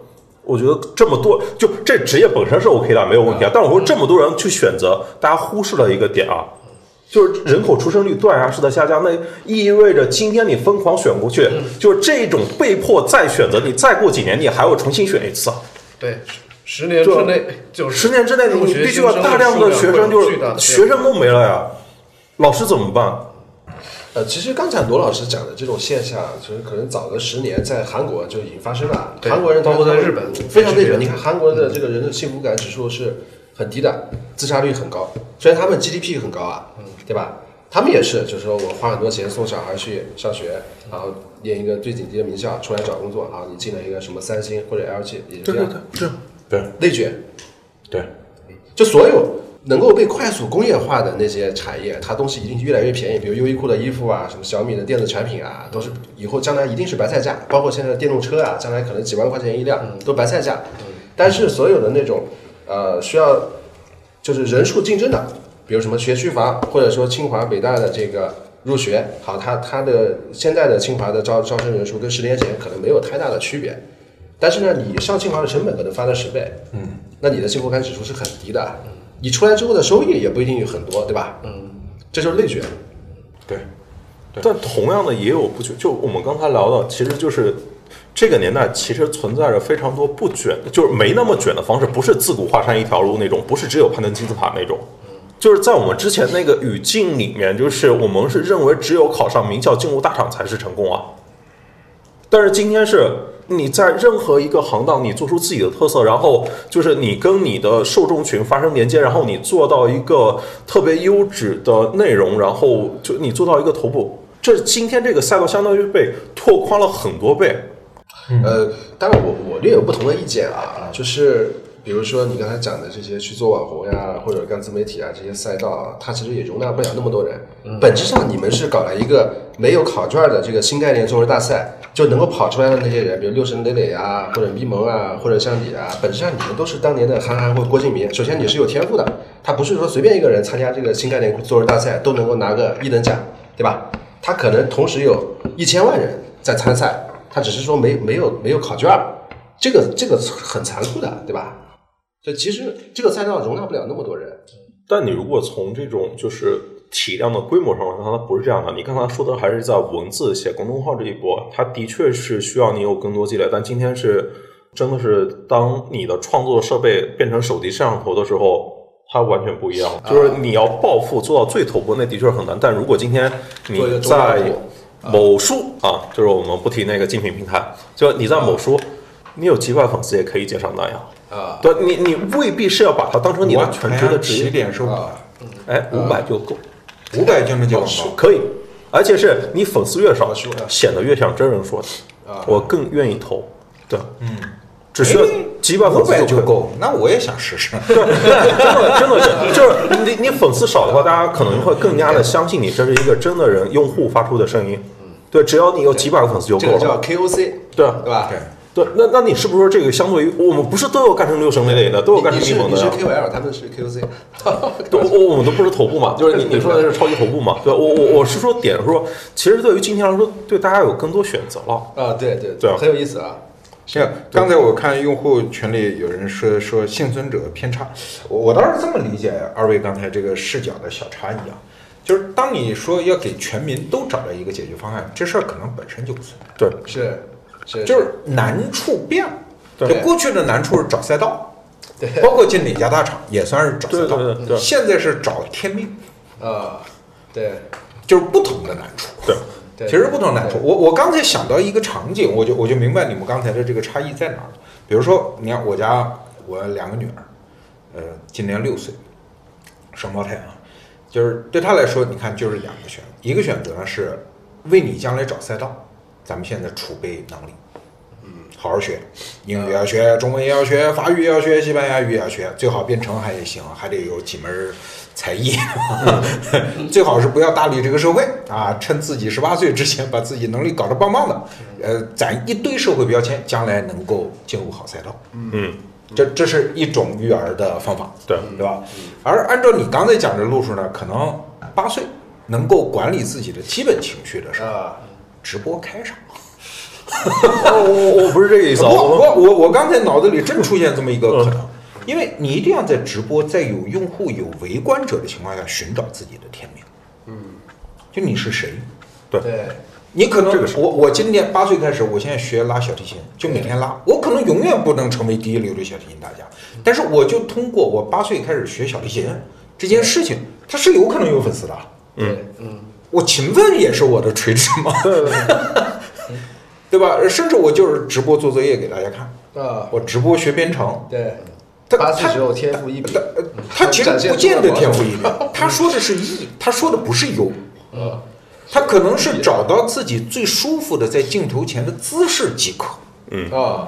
Speaker 1: 我觉得这么多，就这职业本身是 OK 的，没有问题啊。但我说这么多人去选择，大家忽视了一个点啊，就是人口出生率断崖式的下降，那意味着今天你疯狂选过去，就是这种被迫再选择，你再过几年你还要重新选一次啊。
Speaker 3: 对，十年之内就是
Speaker 1: 十年之内，你必须要大量的学生就是学生都没了呀，老师怎么办？
Speaker 3: 呃，其实刚才罗老师讲的这种现象，其实可能早个十年在韩国就已经发生了。韩国人
Speaker 4: 包括在日本
Speaker 3: 非常内卷。
Speaker 4: 也是这样
Speaker 3: 你看韩国的这个人的幸福感指数是很低的，自杀率很高。虽然他们 GDP 很高啊，对吧？他们也是，就是说我花很多钱送小孩去上学，然后念一个最顶级的名校，出来找工作啊，你进了一个什么三星或者 LG，也是这样。
Speaker 1: 这
Speaker 2: 对
Speaker 3: 内卷，
Speaker 2: 对，
Speaker 3: 就所有能够被快速工业化的那些产业，它东西一定越来越便宜，比如优衣库的衣服啊，什么小米的电子产品啊，都是以后将来一定是白菜价，包括现在的电动车啊，将来可能几万块钱一辆都白菜价。但是所有的那种呃需要就是人数竞争的，比如什么学区房，或者说清华北大的这个入学，好，它它的现在的清华的招招生人数跟十年前可能没有太大的区别，但是呢，你上清华的成本可能翻了十倍，嗯，那你的幸福感指数是很低的，你出来之后的收益也不一定有很多，对吧？嗯，这就是内卷。
Speaker 2: 对，
Speaker 1: 但同样的也有不卷，就我们刚才聊的，其实就是这个年代其实存在着非常多不卷，就是没那么卷的方式，不是自古华山一条路那种，不是只有攀登金字塔那种。就是在我们之前那个语境里面，就是我们是认为只有考上名校、进入大厂才是成功啊。但是今天是你在任何一个行当，你做出自己的特色，然后就是你跟你的受众群发生连接，然后你做到一个特别优质的内容，然后就你做到一个头部，这今天这个赛道相当于被拓宽了很多倍。
Speaker 3: 呃，当然我我略有不同的意见啊，就是比如说你刚才讲的这些去做网红呀，或者干自媒体啊这些赛道啊，它其实也容纳不了那么多人。本质上你们是搞了一个没有考卷的这个新概念作文大赛，就能够跑出来的那些人，比如六神磊磊啊，或者咪蒙啊，或者像你啊，本质上你们都是当年的韩寒或郭敬明。首先你是有天赋的，他不是说随便一个人参加这个新概念作文大赛都能够拿个一等奖，对吧？他可能同时有一千万人在参赛，他只是说没没有没有考卷儿，这个这个很残酷的，对吧？就其实这个赛道容纳不了那么多人。
Speaker 1: 但你如果从这种就是体量的规模上来看，它不是这样的。你刚才说的还是在文字写公众号这一波，它的确是需要你有更多积累。但今天是真的是当你的创作设备变成手机摄像头的时候，它完全不一样。就是你要暴富做到最头部，那的确很难。但如果今天你在某书啊，就是我们不提那个竞品平台，就你在某书，你有几百粉丝也可以接上那样。
Speaker 3: 啊，
Speaker 1: 对你，你未必是要把它当成你的全职的职
Speaker 2: 起
Speaker 1: 业。
Speaker 2: 点是五百，
Speaker 1: 哎，五百就够，
Speaker 2: 五百就能接广告。
Speaker 1: 可以，而且是你粉丝越少，显得越像真人说的，
Speaker 3: 啊
Speaker 1: 我更愿意投。对，嗯，只需要几百粉丝。
Speaker 2: 就够，那我也想试试。<laughs>
Speaker 1: 真的，真的是，就是你你粉丝少的话，大家可能会更加的相信你，这是一个真的人用户发出的声音。对，只要你有几百个粉丝就够了
Speaker 3: 这个叫。KOC，
Speaker 1: 对啊
Speaker 3: 对吧？
Speaker 2: 对，
Speaker 1: 对，那那你是不是说这个相对于我们不是都有干成六神磊磊的，都有干
Speaker 3: 你
Speaker 1: 成蜜
Speaker 3: 你是你是
Speaker 1: K O
Speaker 3: L，他们是 KOC，<laughs>
Speaker 1: 对，我我们都不是头部嘛，就是你你说的是超级头部嘛？对，我我我是说点说，其实对于今天来说，对大家有更多选择了。
Speaker 3: 啊，对对
Speaker 1: 对啊
Speaker 3: 很有意思啊。
Speaker 2: 像刚才我看用户群里有人说说幸存者偏差，我我倒是这么理解二位刚才这个视角的小差异啊，就是当你说要给全民都找到一个解决方案，这事儿可能本身就不存在，
Speaker 1: 对，
Speaker 3: 是是，
Speaker 2: 就是难处变。了。
Speaker 1: 对。
Speaker 2: 就过去的难处是找赛道，
Speaker 3: 对。
Speaker 2: 包括进哪家大厂也算是找赛道，
Speaker 1: 对对对对。
Speaker 2: 现在是找天命，
Speaker 3: 啊，对。
Speaker 2: 就是不同的难处。
Speaker 1: 对，
Speaker 3: 对，
Speaker 2: 其实不同难处，我我刚才想到一个场景，我就我就明白你们刚才的这个差异在哪儿了。比如说，你看我家我两个女儿，呃，今年六岁，双胞胎啊，就是对她来说，你看就是两个选择，一个选择呢是为你将来找赛道，咱们现在储备能力，嗯，好好学，英语要学，中文也要学，法语也要学，西班牙语也要学，最好编程还得行，还得有几门才艺，<laughs> 最好是不要搭理这个社会啊，趁自己十八岁之前把自己能力搞得棒棒的，呃，攒一堆社会标签，将来能够进入好赛道。
Speaker 1: 嗯，
Speaker 2: 这这是一种育儿的方法，
Speaker 1: 对
Speaker 2: 对吧？而按照你刚才讲的路数呢，可能八岁能够管理自己的基本情绪的时候，
Speaker 3: 啊，
Speaker 2: 直播开场。
Speaker 1: 我 <laughs> 我我不是这个意思，啊，我
Speaker 2: 我我我刚才脑子里真出现这么一个可能，因为你一定要在直播，在有用户、有围观者的情况下寻找自己的天命。嗯，就你是谁？
Speaker 3: 对
Speaker 2: 你可能我我今年八岁开始，我现在学拉小提琴，就每天拉。我可能永远不能成为第一流的小提琴大家，但是我就通过我八岁开始学小提琴这件事情，它是有可能有粉丝的。
Speaker 3: 嗯嗯
Speaker 2: 我勤奋也是我的垂直嘛，
Speaker 1: 对对对，<laughs>
Speaker 2: 对吧？甚至我就是直播做作业给大家看，
Speaker 3: 啊，
Speaker 2: 我直播学编程，
Speaker 3: 对，
Speaker 2: 他他
Speaker 3: 只有天赋异禀，
Speaker 2: 他其实不见得天赋异禀，他说的是异，他说的不是优，
Speaker 3: 嗯。
Speaker 2: 他可能是找到自己最舒服的在镜头前的姿势即可。
Speaker 3: 啊，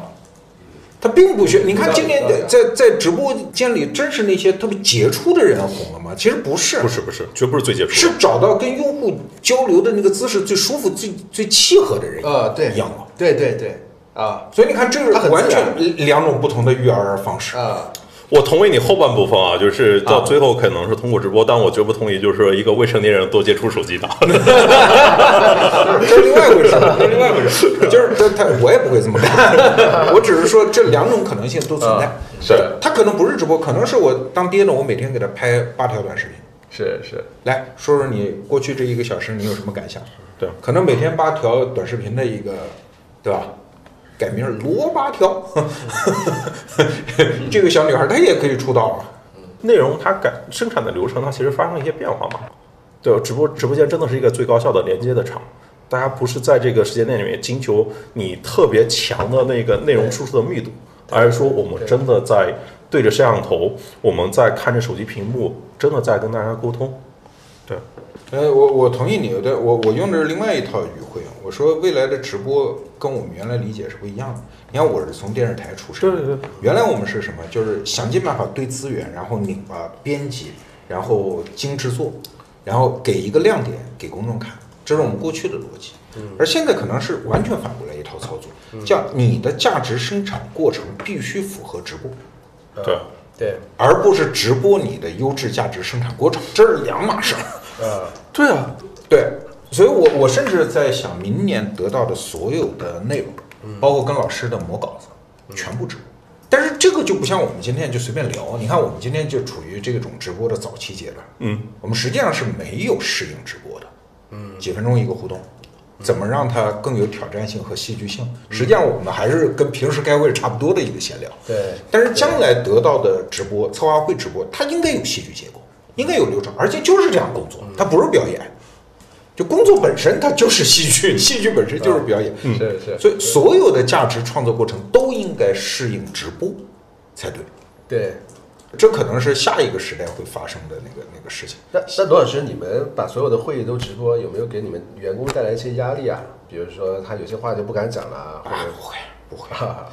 Speaker 2: 他并不需要。你看今年在在直播间里，真是那些特别杰出的人红了吗？其实不是，
Speaker 1: 不是不是，绝不是最杰出的。
Speaker 2: 是找到跟用户交流的那个姿势最舒服、最最契合的人
Speaker 3: 啊，对，
Speaker 2: 一样了。
Speaker 3: 对对对，啊
Speaker 2: 所以你看，这是完全两种不同的育儿方式。
Speaker 3: 啊，
Speaker 1: 我同意你后半部分啊，就是到
Speaker 2: 啊
Speaker 1: 最后可能是通过直播，但我绝不同意就是说一个未成年人多接触手机的。
Speaker 2: 这是另外一回事，这是另外一回事。就是他他我也不会这么干，我只是说这两种可能性都存在。
Speaker 1: 是
Speaker 2: 他可能不是直播，可能是我当爹的，我每天给他拍八条短视频。
Speaker 3: 是是，
Speaker 2: 来说说你过去这一个小时你有什么感想？
Speaker 1: 对，
Speaker 2: 可能每天八条短视频的一个，对吧？改名儿罗八条，<laughs> 这个小女孩她也可以出道了。
Speaker 1: 内容它改生产的流程，它其实发生一些变化嘛。对，直播直播间真的是一个最高效的连接的场，大家不是在这个时间内里面精求你特别强的那个内容输出的密度，而是说我们真的在对着摄像头，我们在看着手机屏幕，真的在跟大家沟通。对，
Speaker 2: 呃，我我同意你的，我我用的是另外一套语汇。我说未来的直播跟我们原来理解是不一样的。你看，我是从电视台出身，
Speaker 1: 对对对，
Speaker 2: 原来我们是什么？就是想尽办法堆资源，然后拧巴编辑，然后精制作，然后给一个亮点给公众看，这是我们过去的逻辑。而现在可能是完全反过来一套操作，叫你的价值生产过程必须符合直播。
Speaker 1: 对，
Speaker 3: 对，
Speaker 2: 而不是直播你的优质价值生产过程，这是两码事儿。
Speaker 3: 啊，
Speaker 1: 对啊，
Speaker 2: 对，所以我我甚至在想，明年得到的所有的内容，包括跟老师的磨稿子，全部直播。但是这个就不像我们今天就随便聊，你看我们今天就处于这种直播的早期阶段，
Speaker 1: 嗯，
Speaker 2: 我们实际上是没有适应直播的，嗯，几分钟一个互动，怎么让它更有挑战性和戏剧性？实际上我们还是跟平时开会差不多的一个闲聊，
Speaker 3: 对，
Speaker 2: 但是将来得到的直播、策划会直播，它应该有戏剧结构，应该有流程，而且就是这样工作，它不是表演。就工作本身它就是 <laughs> 戏剧，戏剧本身就是表演，
Speaker 3: 是是，
Speaker 2: 所以所有的价值创作过程都应该适应直播才对。
Speaker 3: 对。
Speaker 2: 这可能是下一个时代会发生的那个那个事情。
Speaker 3: 那那罗老师，你们把所有的会议都直播，有没有给你们员工带来一些压力啊？比如说他有些话就不敢讲了，或者，
Speaker 2: 啊不会不会，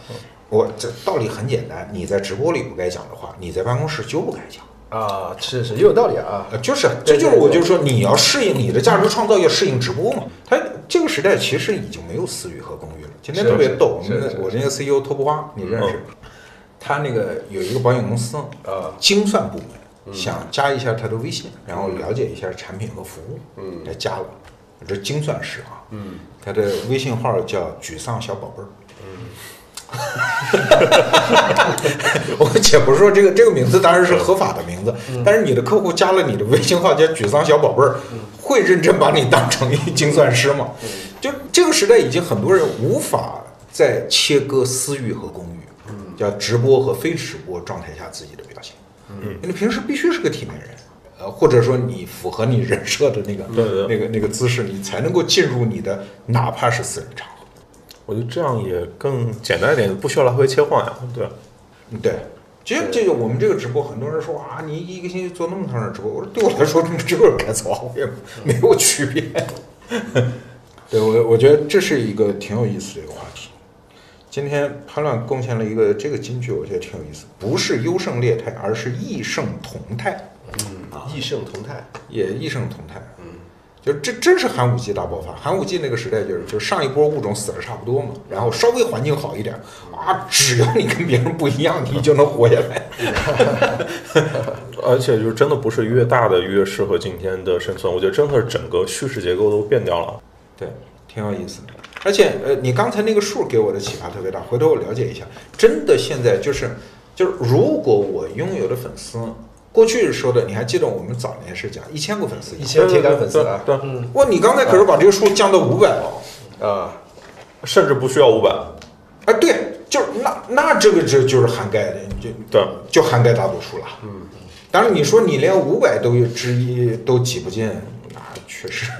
Speaker 2: <laughs> 我这道理很简单，你在直播里不该讲的话，你在办公室就不该讲。
Speaker 3: 啊，是是也有道理啊。
Speaker 2: 呃，就是，这就是我就说你要适应你的价值创造，要适应直播嘛。它这个时代其实已经没有私域和公域了。今天
Speaker 3: 是是
Speaker 2: 特别逗，我
Speaker 3: 是是
Speaker 2: 们的我那个 CEO 托布花，你认识？他那个有一个保险公司
Speaker 3: 呃
Speaker 2: 精算部门想加一下他的微信，然后了解一下产品和服务，
Speaker 3: 嗯
Speaker 2: 他加了，这精算师啊，嗯，他的微信号叫沮丧小宝贝儿。<laughs> 我且不说这个这个名字当然是合法的名字，但是你的客户加了你的微信号叫沮丧小宝贝儿，会认真把你当成一精算师吗？就这个时代已经很多人无法再切割私域和公域，叫直播和非直播状态下自己的表现。嗯，你平时必须是个体面人，呃，或者说你符合你人设的那个那个那个姿势，你才能够进入你的哪怕是私人场合。
Speaker 1: 我觉得这样也更简单一点，不需要来回切换呀。对，
Speaker 2: 嗯对，其实这个我们这个直播，很多人说啊，你一个星期做那么长时间直播，我说对我来说，这不就是开策划会？没有区别。<laughs> 对我，我觉得这是一个挺有意思的一个话题。今天潘乱贡献了一个这个金句，我觉得挺有意思，不是优胜劣汰，而是异胜同态，
Speaker 3: 异胜同态，
Speaker 2: 也异胜同态。嗯，就这真是寒武纪大爆发。寒武纪那个时代就是，就是上一波物种死的差不多嘛，然后稍微环境好一点啊，只要你跟别人不一样，你就能活下来。<laughs>
Speaker 1: 而且就是真的不是越大的越适合今天的生存，我觉得真的是整个叙事结构都变掉了。
Speaker 2: 对，挺有意思的。而且，呃，你刚才那个数给我的启发特别大，回头我了解一下。真的，现在就是就是，如果我拥有的粉丝，过去说的，你还记得我们早年是讲一千个粉丝，
Speaker 3: 一千铁杆粉丝啊，
Speaker 1: 对，对
Speaker 3: 嗯
Speaker 2: 哇，你刚才可是把这个数降到五百了
Speaker 3: 啊，
Speaker 1: 甚至不需要五百。
Speaker 2: 啊！对，就是那那这个这就是涵盖的，就
Speaker 1: 对，
Speaker 2: 就涵盖大多数了。嗯，当然你说你连五百都有之一都挤不进，那确实，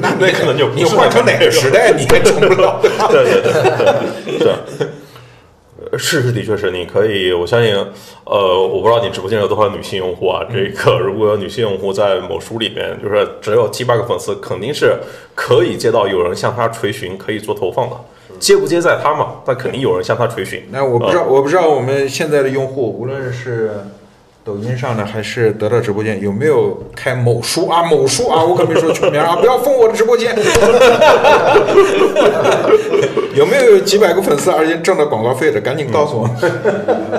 Speaker 2: 那 <laughs>
Speaker 1: 那可能就
Speaker 2: 你换成哪个时代你也成不了。<laughs>
Speaker 1: 对对对对对。呃 <laughs> 是是，的确是，你可以，我相信，呃，我不知道你直播间有多少女性用户啊。这个如果有女性用户在某书里面，就是只有七八个粉丝，肯定是可以接到有人向他垂询，可以做投放的。接不接在他嘛，但肯定有人向他垂询。
Speaker 2: 那我不知道，我不知道我们现在的用户，无论是抖音上的还是得到直播间，有没有开某书啊？某书啊，我可没说全名啊，不要封我的直播间。<laughs> 有没有几百个粉丝而且挣到广告费的？赶紧告诉我。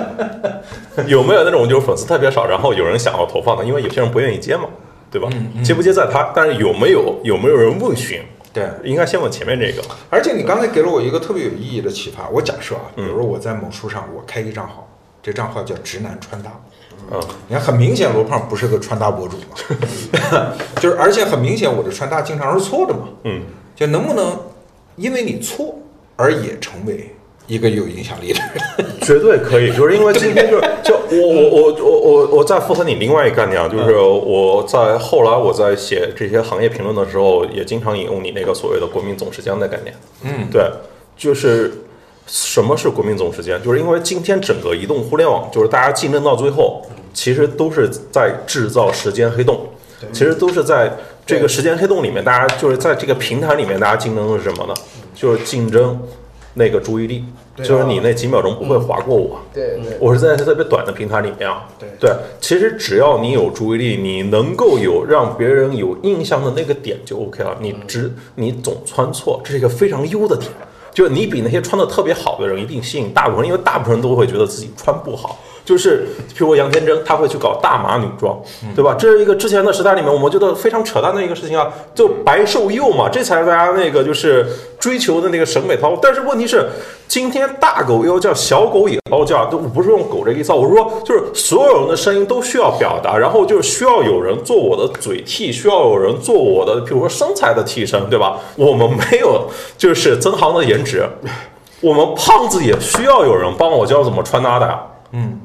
Speaker 2: <laughs>
Speaker 1: 有没有那种就是粉丝特别少，然后有人想要投放的？因为有些人不愿意接嘛，对吧？接不接在他，但是有没有有没有人问询？
Speaker 2: 对，
Speaker 1: 应该先问前面这个。
Speaker 2: 而且你刚才给了我一个特别有意义的启发。我假设啊，比如说我在某书上我开一个账号，这账号叫直男穿搭。
Speaker 1: 嗯，
Speaker 2: 你看，很明显罗胖不是个穿搭博主嘛，<laughs> 就是而且很明显我的穿搭经常是错的嘛。
Speaker 1: 嗯，
Speaker 2: 就能不能因为你错而也成为一个有影响力的人？<laughs>
Speaker 1: 绝对可以，就是因为今天就是就我我我我我我再附和你另外一个概念啊，就是我在后来我在写这些行业评论的时候，也经常引用你那个所谓的国民总时间的概念。
Speaker 2: 嗯，
Speaker 1: 对，就是什么是国民总时间？就是因为今天整个移动互联网，就是大家竞争到最后，其实都是在制造时间黑洞，其实都是在这个时间黑洞里面，大家就是在这个平台里面，大家竞争的是什么呢？就是竞争那个注意力，就是你那几秒钟不会划过我。
Speaker 3: 对对，
Speaker 1: 我是在特别短的平台里面啊。
Speaker 3: 对
Speaker 1: 对，其实只要你有注意力，你能够有让别人有印象的那个点就 OK 了。你只你总穿错，这是一个非常优的点。就你比那些穿的特别好的人一定吸引大部分人，因为大部分人都会觉得自己穿不好。就是譬如说杨天真，他会去搞大码女装，对吧？这是一个之前的时代里面我们觉得非常扯淡的一个事情啊，就白瘦幼嘛，这才是大家那个就是追求的那个审美套路。但是问题是，今天大狗要叫，小狗也要叫，都不是用狗这个意思，我是说就是所有人的声音都需要表达，然后就是需要有人做我的嘴替，需要有人做我的，比如说身材的替身，对吧？我们没有就是曾航的颜值，我们胖子也需要有人帮我教怎么穿搭的呀。
Speaker 2: 嗯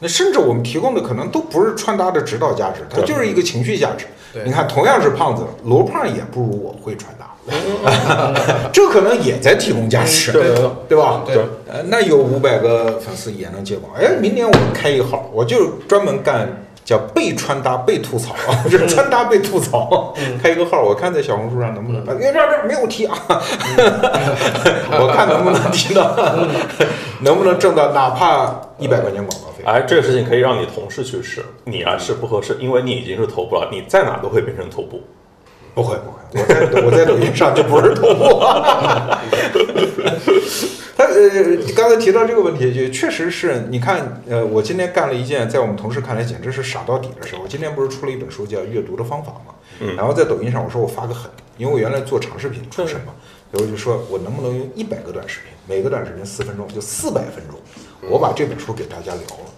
Speaker 2: 那甚至我们提供的可能都不是穿搭的指导价值，它就是一个情绪价值。你看，同样是胖子，罗胖也不如我会穿搭，<laughs> 这可能也在提供价值，
Speaker 1: 对
Speaker 2: 对吧？
Speaker 3: 对
Speaker 2: 呃，那有五百个粉丝也能接广，哎，明年我开一号，我就专门干叫被穿搭被吐槽啊，就 <laughs> 是穿搭被吐槽，开一个号，我看在小红书上能不能，因为这这没有提啊，<laughs> <laughs> 我看能不能提到，能不能挣到哪怕一百块钱广告费。
Speaker 1: 哎，这个事情可以让你同事去试，你啊是不合适，因为你已经是头部了，你在哪都会变成头部。
Speaker 2: 不会不会，我在我在抖音上就不是头部。他呃，刚才提到这个问题，就确实是你看，呃，我今天干了一件在我们同事看来简直是傻到底的事。我今天不是出了一本书叫《阅读的方法》嘛，
Speaker 1: 嗯
Speaker 2: 然后在抖音上我说我发个狠，因为我原来做长视频出身嘛，所以我就说我能不能用一百个短视频，每个短视频四分钟，就四百分钟，我把这本书给大家聊了。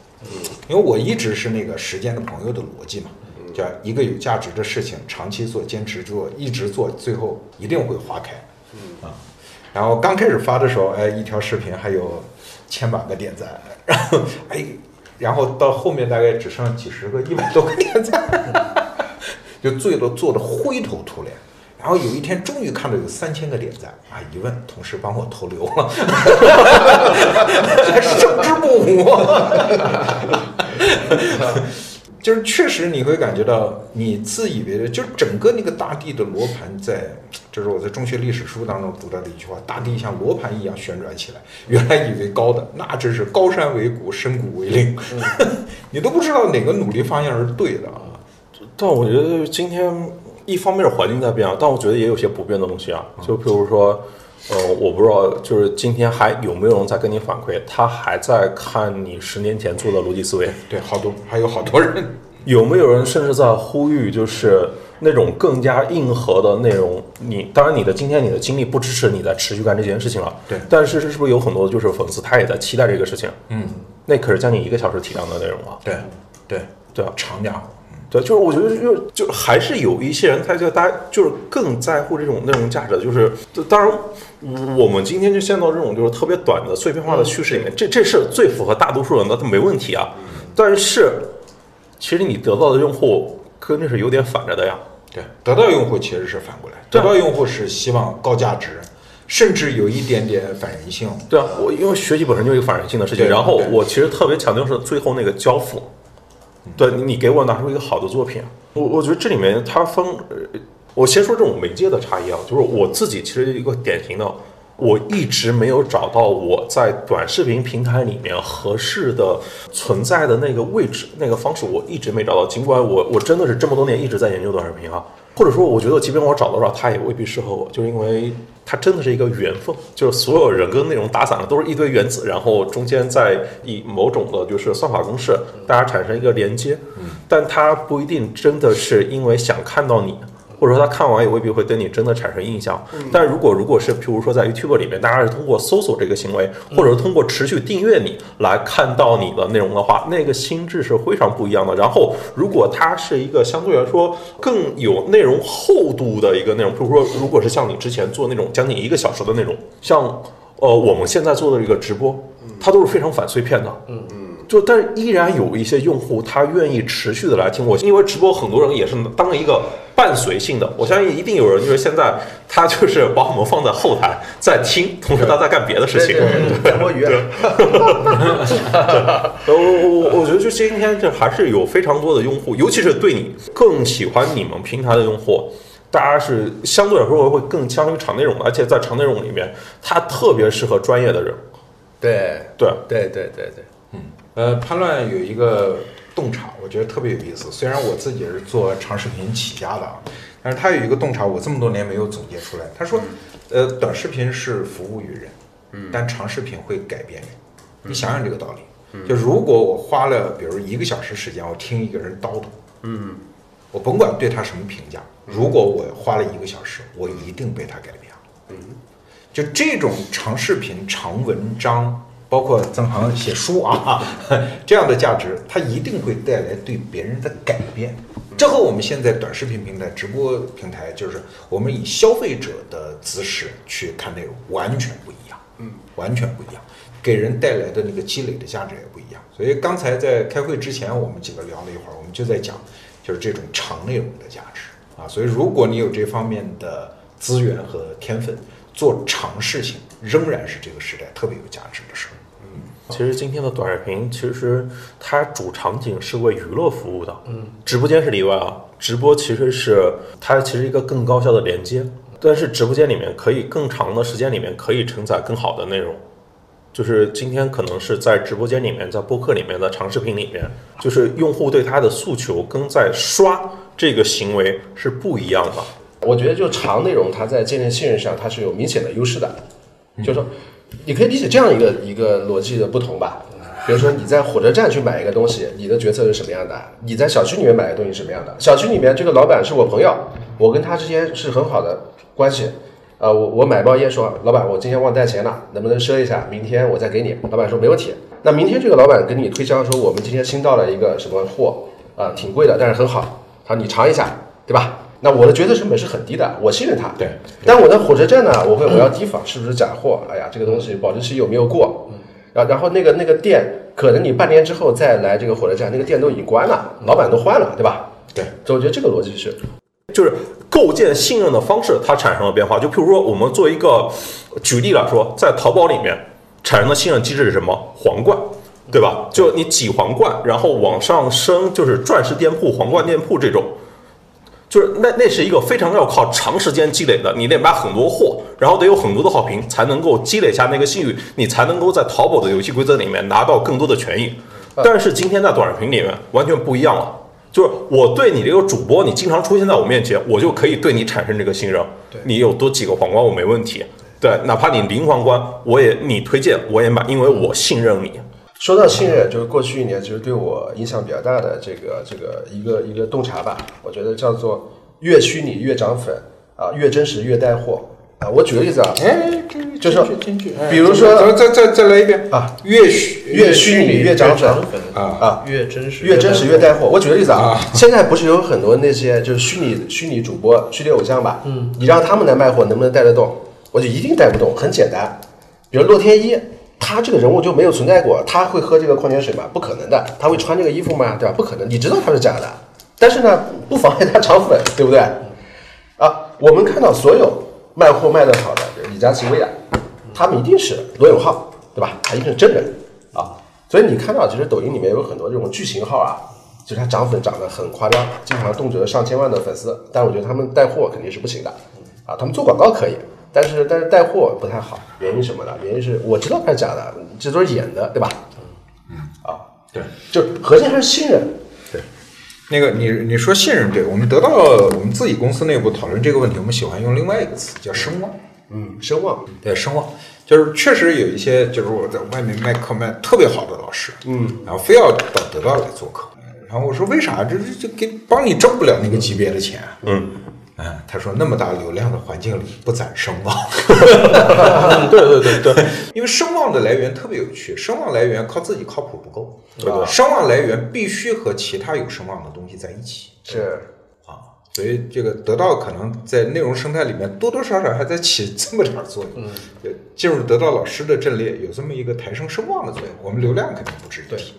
Speaker 2: 因为我一直是那个时间的朋友的逻辑嘛，叫一个有价值的事情，长期做、坚持做、一直做，最后一定会花开。啊，然后刚开始发的时候，哎，一条视频还有千把个点赞，然后哎，然后到后面大概只剩几十个、一百多个点赞，<laughs> 就最多做的灰头土脸。然后有一天终于看到有三千个点赞啊！一问同事帮我投流了，<laughs> 还胜之不武。<laughs> 就是确实你会感觉到你自以为的，就是整个那个大地的罗盘在，这是我在中学历史书当中读到的一句话：大地像罗盘一样旋转起来。原来以为高的，那真是高山为谷，深谷为陵，<laughs> 你都不知道哪个努力方向是对的啊。
Speaker 1: 但我觉得今天一方面是环境在变啊，但我觉得也有些不变的东西啊，就比如说，呃，我不知道，就是今天还有没有人在跟你反馈，他还在看你十年前做的逻辑思维，
Speaker 2: 对，好多还有好多人，
Speaker 1: 有没有人甚至在呼吁，就是那种更加硬核的内容？你当然，你的今天你的精力不支持你在持续干这件事情了，
Speaker 2: 对
Speaker 1: 但是是不是有很多就是粉丝他也在期待这个事情？
Speaker 2: 嗯，
Speaker 1: 那可是将近一个小时体量的内容啊，
Speaker 2: 对对
Speaker 1: 对啊，
Speaker 2: 长家伙，
Speaker 1: 对，就是我觉得就是就还是有一些人，他就大家就是更在乎这种内容价值的，就是当然我们今天就陷到这种就是特别短的碎片化的叙事里面，这这是最符合大多数人的，他没问题啊。但是其实你得到的用户跟这是有点反着的呀。
Speaker 2: 对，得到用户其实是反过来，得到用户是希望高价值，甚至有一点点反人性。
Speaker 1: 对啊，我因为学习本身就是一个反人性的事情，然后我其实特别强调是最后那个交付。对你，你给我拿出一个好的作品，我我觉得这里面它分，我先说这种媒介的差异啊，就是我自己其实一个典型的，我一直没有找到我在短视频平台里面合适的存在的那个位置，那个方式我一直没找到。尽管我我真的是这么多年一直在研究短视频啊，或者说我觉得即便我找得到，它也未必适合我，就是因为它真的是一个缘分，就是所有人跟内容打散了都是一堆原子，然后中间再以某种的就是算法公式，大家产生一个连接，但它不一定真的是因为想看到你。或者说他看完也未必会对你真的产生印象，但如果如果是譬如说在 YouTube 里面，大家是通过搜索这个行为，或者是通过持续订阅你来看到你的内容的话，那个心智是非常不一样的。然后如果它是一个相对来说更有内容厚度的一个内容，譬如说如果是像你之前做那种将近一个小时的内容，像呃我们现在做的这个直播，它都是非常反碎片的，嗯嗯。就但依然有一些用户他愿意持续的来听我，因为直播很多人也是当一个伴随性的。我相信一定有人就是现在他就是把我们放在后台在听，同时他在干别的事情，
Speaker 3: 在摸鱼。
Speaker 1: 我我我觉得就今天这还是有非常多的用户，尤其是对你更喜欢你们平台的用户，大家是相对来说会更相于长内容的，而且在长内容里面，它特别适合专业的人。
Speaker 3: 对
Speaker 1: 对
Speaker 3: 对对对对。
Speaker 2: 嗯呃，叛乱有一个洞察，我觉得特别有意思。虽然我自己是做长视频起家的啊，但是他有一个洞察，我这么多年没有总结出来。他说，呃，短视频是服务于人，嗯，但长视频会改变人。你想想这个道理，就如果我花了比如一个小时时间，我听一个人叨叨，嗯，我甭管对他什么评价，如果我花了一个小时，我一定被他改变了。嗯，就这种长视频、长文章。包括曾航写书啊，<laughs> 这样的价值，它一定会带来对别人的改变。这和我们现在短视频平台、直播平台，就是我们以消费者的姿势去看内容，完全不一样。嗯，完全不一样，给人带来的那个积累的价值也不一样。所以刚才在开会之前，我们几个聊了一会儿，我们就在讲，就是这种长内容的价值啊。所以如果你有这方面的资源和天分，做长事情，仍然是这个时代特别有价值的事儿。
Speaker 1: 其实今天的短视频，其实它主场景是为娱乐服务的，嗯，直播间是例外啊。直播其实是它其实一个更高效的连接，但是直播间里面可以更长的时间里面可以承载更好的内容。就是今天可能是在直播间里面，在播客里面的长视频里面，就是用户对它的诉求跟在刷这个行为是不一样的。
Speaker 3: 我觉得就长内容，它在建立信任上它是有明显的优势的，就是说。你可以理解这样一个一个逻辑的不同吧，比如说你在火车站去买一个东西，你的决策是什么样的？你在小区里面买的东西是什么样的？小区里面这个老板是我朋友，我跟他之间是很好的关系。呃，我我买包烟说，老板我今天忘带钱了，能不能赊一下？明天我再给你。老板说没问题。那明天这个老板跟你推销说，我们今天新到了一个什么货，啊，挺贵的，但是很好，他说你尝一下，对吧？那我的决策成本是很低的，我信任他。
Speaker 2: 对，
Speaker 3: 但我在火车站呢，我会我要提防是不是假货。哎呀，这个东西保质期有没有过？然然后那个那个店，可能你半年之后再来这个火车站，那个店都已经关了，老板都换了，对吧？
Speaker 2: 对，
Speaker 3: 所以我觉得这个逻辑是，
Speaker 1: 就是构建信任的方式它产生了变化。就譬如说，我们做一个举例来说，在淘宝里面产生的信任机制是什么？皇冠，对吧？就你挤皇冠，然后往上升，就是钻石店铺、皇冠店铺这种。就是那那是一个非常要靠长时间积累的，你得买很多货，然后得有很多的好评，才能够积累下那个信誉，你才能够在淘宝的游戏规则里面拿到更多的权益。但是今天在短视频里面完全不一样了，就是我对你这个主播，你经常出现在我面前，我就可以对你产生这个信任。你有多几个皇冠我没问题，对，哪怕你零皇冠，我也你推荐我也买，因为我信任你。
Speaker 3: 说到信任，就是过去一年其实对我影响比较大的这个这个一个一个洞察吧。我觉得叫做越虚拟越涨粉啊，越真实越带货啊。我举个例子啊，
Speaker 2: 哎，
Speaker 3: 就是比如
Speaker 2: 说，再再再来一遍
Speaker 3: 啊，
Speaker 2: 越虚
Speaker 3: 越虚拟
Speaker 2: 越
Speaker 3: 涨粉
Speaker 2: 啊
Speaker 3: 啊，
Speaker 4: 越真实
Speaker 3: 越真实越带货。我举个例子啊，现在不是有很多那些就是虚拟虚拟主播、虚拟偶像吧？嗯，你让他们来卖货，能不能带得动？我就一定带不动，很简单，比如洛天依。他这个人物就没有存在过，他会喝这个矿泉水吗？不可能的，他会穿这个衣服吗？对吧？不可能，你知道他是假的，但是呢，不妨碍他涨粉，对不对？啊，我们看到所有卖货卖得好的，李佳琦、薇娅，他们一定是罗永浩，对吧？他一定是真人啊。所以你看到，其实抖音里面有很多这种巨型号啊，就是他涨粉涨得很夸张，经常动辄上千万的粉丝，但我觉得他们带货肯定是不行的啊。他们做广告可以，但是但是带货不太好，原因什么呢？原因是我知道它是假的，这都是演的，对吧？嗯啊，
Speaker 2: 对，
Speaker 3: 就核心还是信任。
Speaker 2: 对那个你你说信任对，我们得到我们自己公司内部讨论这个问题，我们喜欢用另外一个词叫声望。
Speaker 3: 嗯，声望。
Speaker 2: 对，声望就是确实有一些，就是我在外面卖课卖特别好的老师，
Speaker 3: 嗯，
Speaker 2: 然后非要到得到来做客，然后我说为啥？这这这给帮你挣不了那个级别的钱，
Speaker 1: 嗯，
Speaker 2: 嗯，他说那么大流量的环境里不攒声望，<laughs>
Speaker 1: 对对对对，
Speaker 2: 因为声望的来源特别有趣，声望来源靠自己靠谱不够，
Speaker 1: 对吧
Speaker 2: 声望来源必须和其他有声望的东西在一起。
Speaker 3: 是。
Speaker 2: 啊，所以这个得到可能在内容生态里面多多少少还在起 <laughs> 这么点儿作用。嗯，进入得到老师的阵列，有这么一个抬升声望的作用。我们流量肯定不值一提。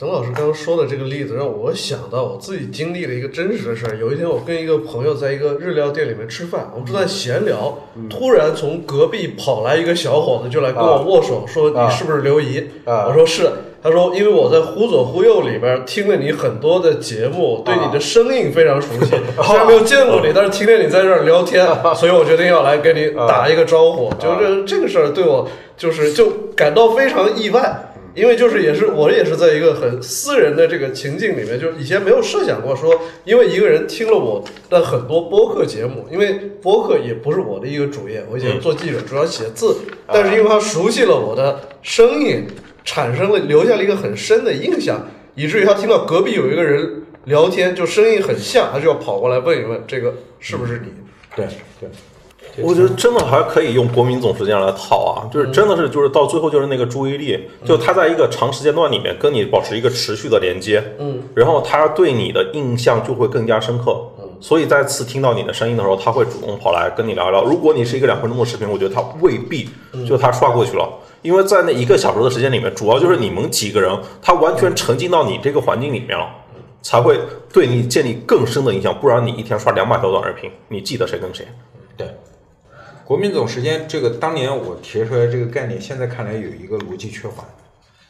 Speaker 4: 曾老师刚刚说的这个例子，让我想到我自己经历了一个真实的事儿。有一天，我跟一个朋友在一个日料店里面吃饭，我们正在闲聊，突然从隔壁跑来一个小伙子，就来跟我握手，说：“你是不是刘怡？”
Speaker 3: 啊
Speaker 4: 我说：“是。”他说：“因为我在《忽左忽右》里边听了你很多的节目，对你的声音非常熟悉。<laughs> 虽然没有见过你，但是听见你在这儿聊天，所以我决定要来跟你打一个招呼。就是这个事儿对我就是就感到非常意外。因为就是也是我也是在一个很私人的这个情境里面，就是以前没有设想过说，因为一个人听了我的很多播客节目，因为播客也不是我的一个主业，我以前做记者主要写字，但是因为他熟悉了我的声音，产生了留下了一个很深的印象，以至于他听到隔壁有一个人聊天，就声音很像，他就要跑过来问一问这个是不是你？
Speaker 2: 对对，
Speaker 1: 我觉得真的还可以用国民总时间来套啊，就是真的是就是到最后就是那个注意力，就他在一个长时间段里面跟你保持一个持续的连接，嗯，然后他对你的印象就会更加深刻，嗯，所以再次听到你的声音的时候，他会主动跑来跟你聊一聊。如果你是一个两分钟的视频，我觉得他未必就他刷过去了，因为在那一个小时的时间里面，主要就是你们几个人，他完全沉浸到你这个环境里面了。才会对你建立更深的印象，不然你一天刷两百条短视频，你记得谁跟谁？
Speaker 2: 对，国民总时间这个当年我提出来这个概念，现在看来有一个逻辑缺环，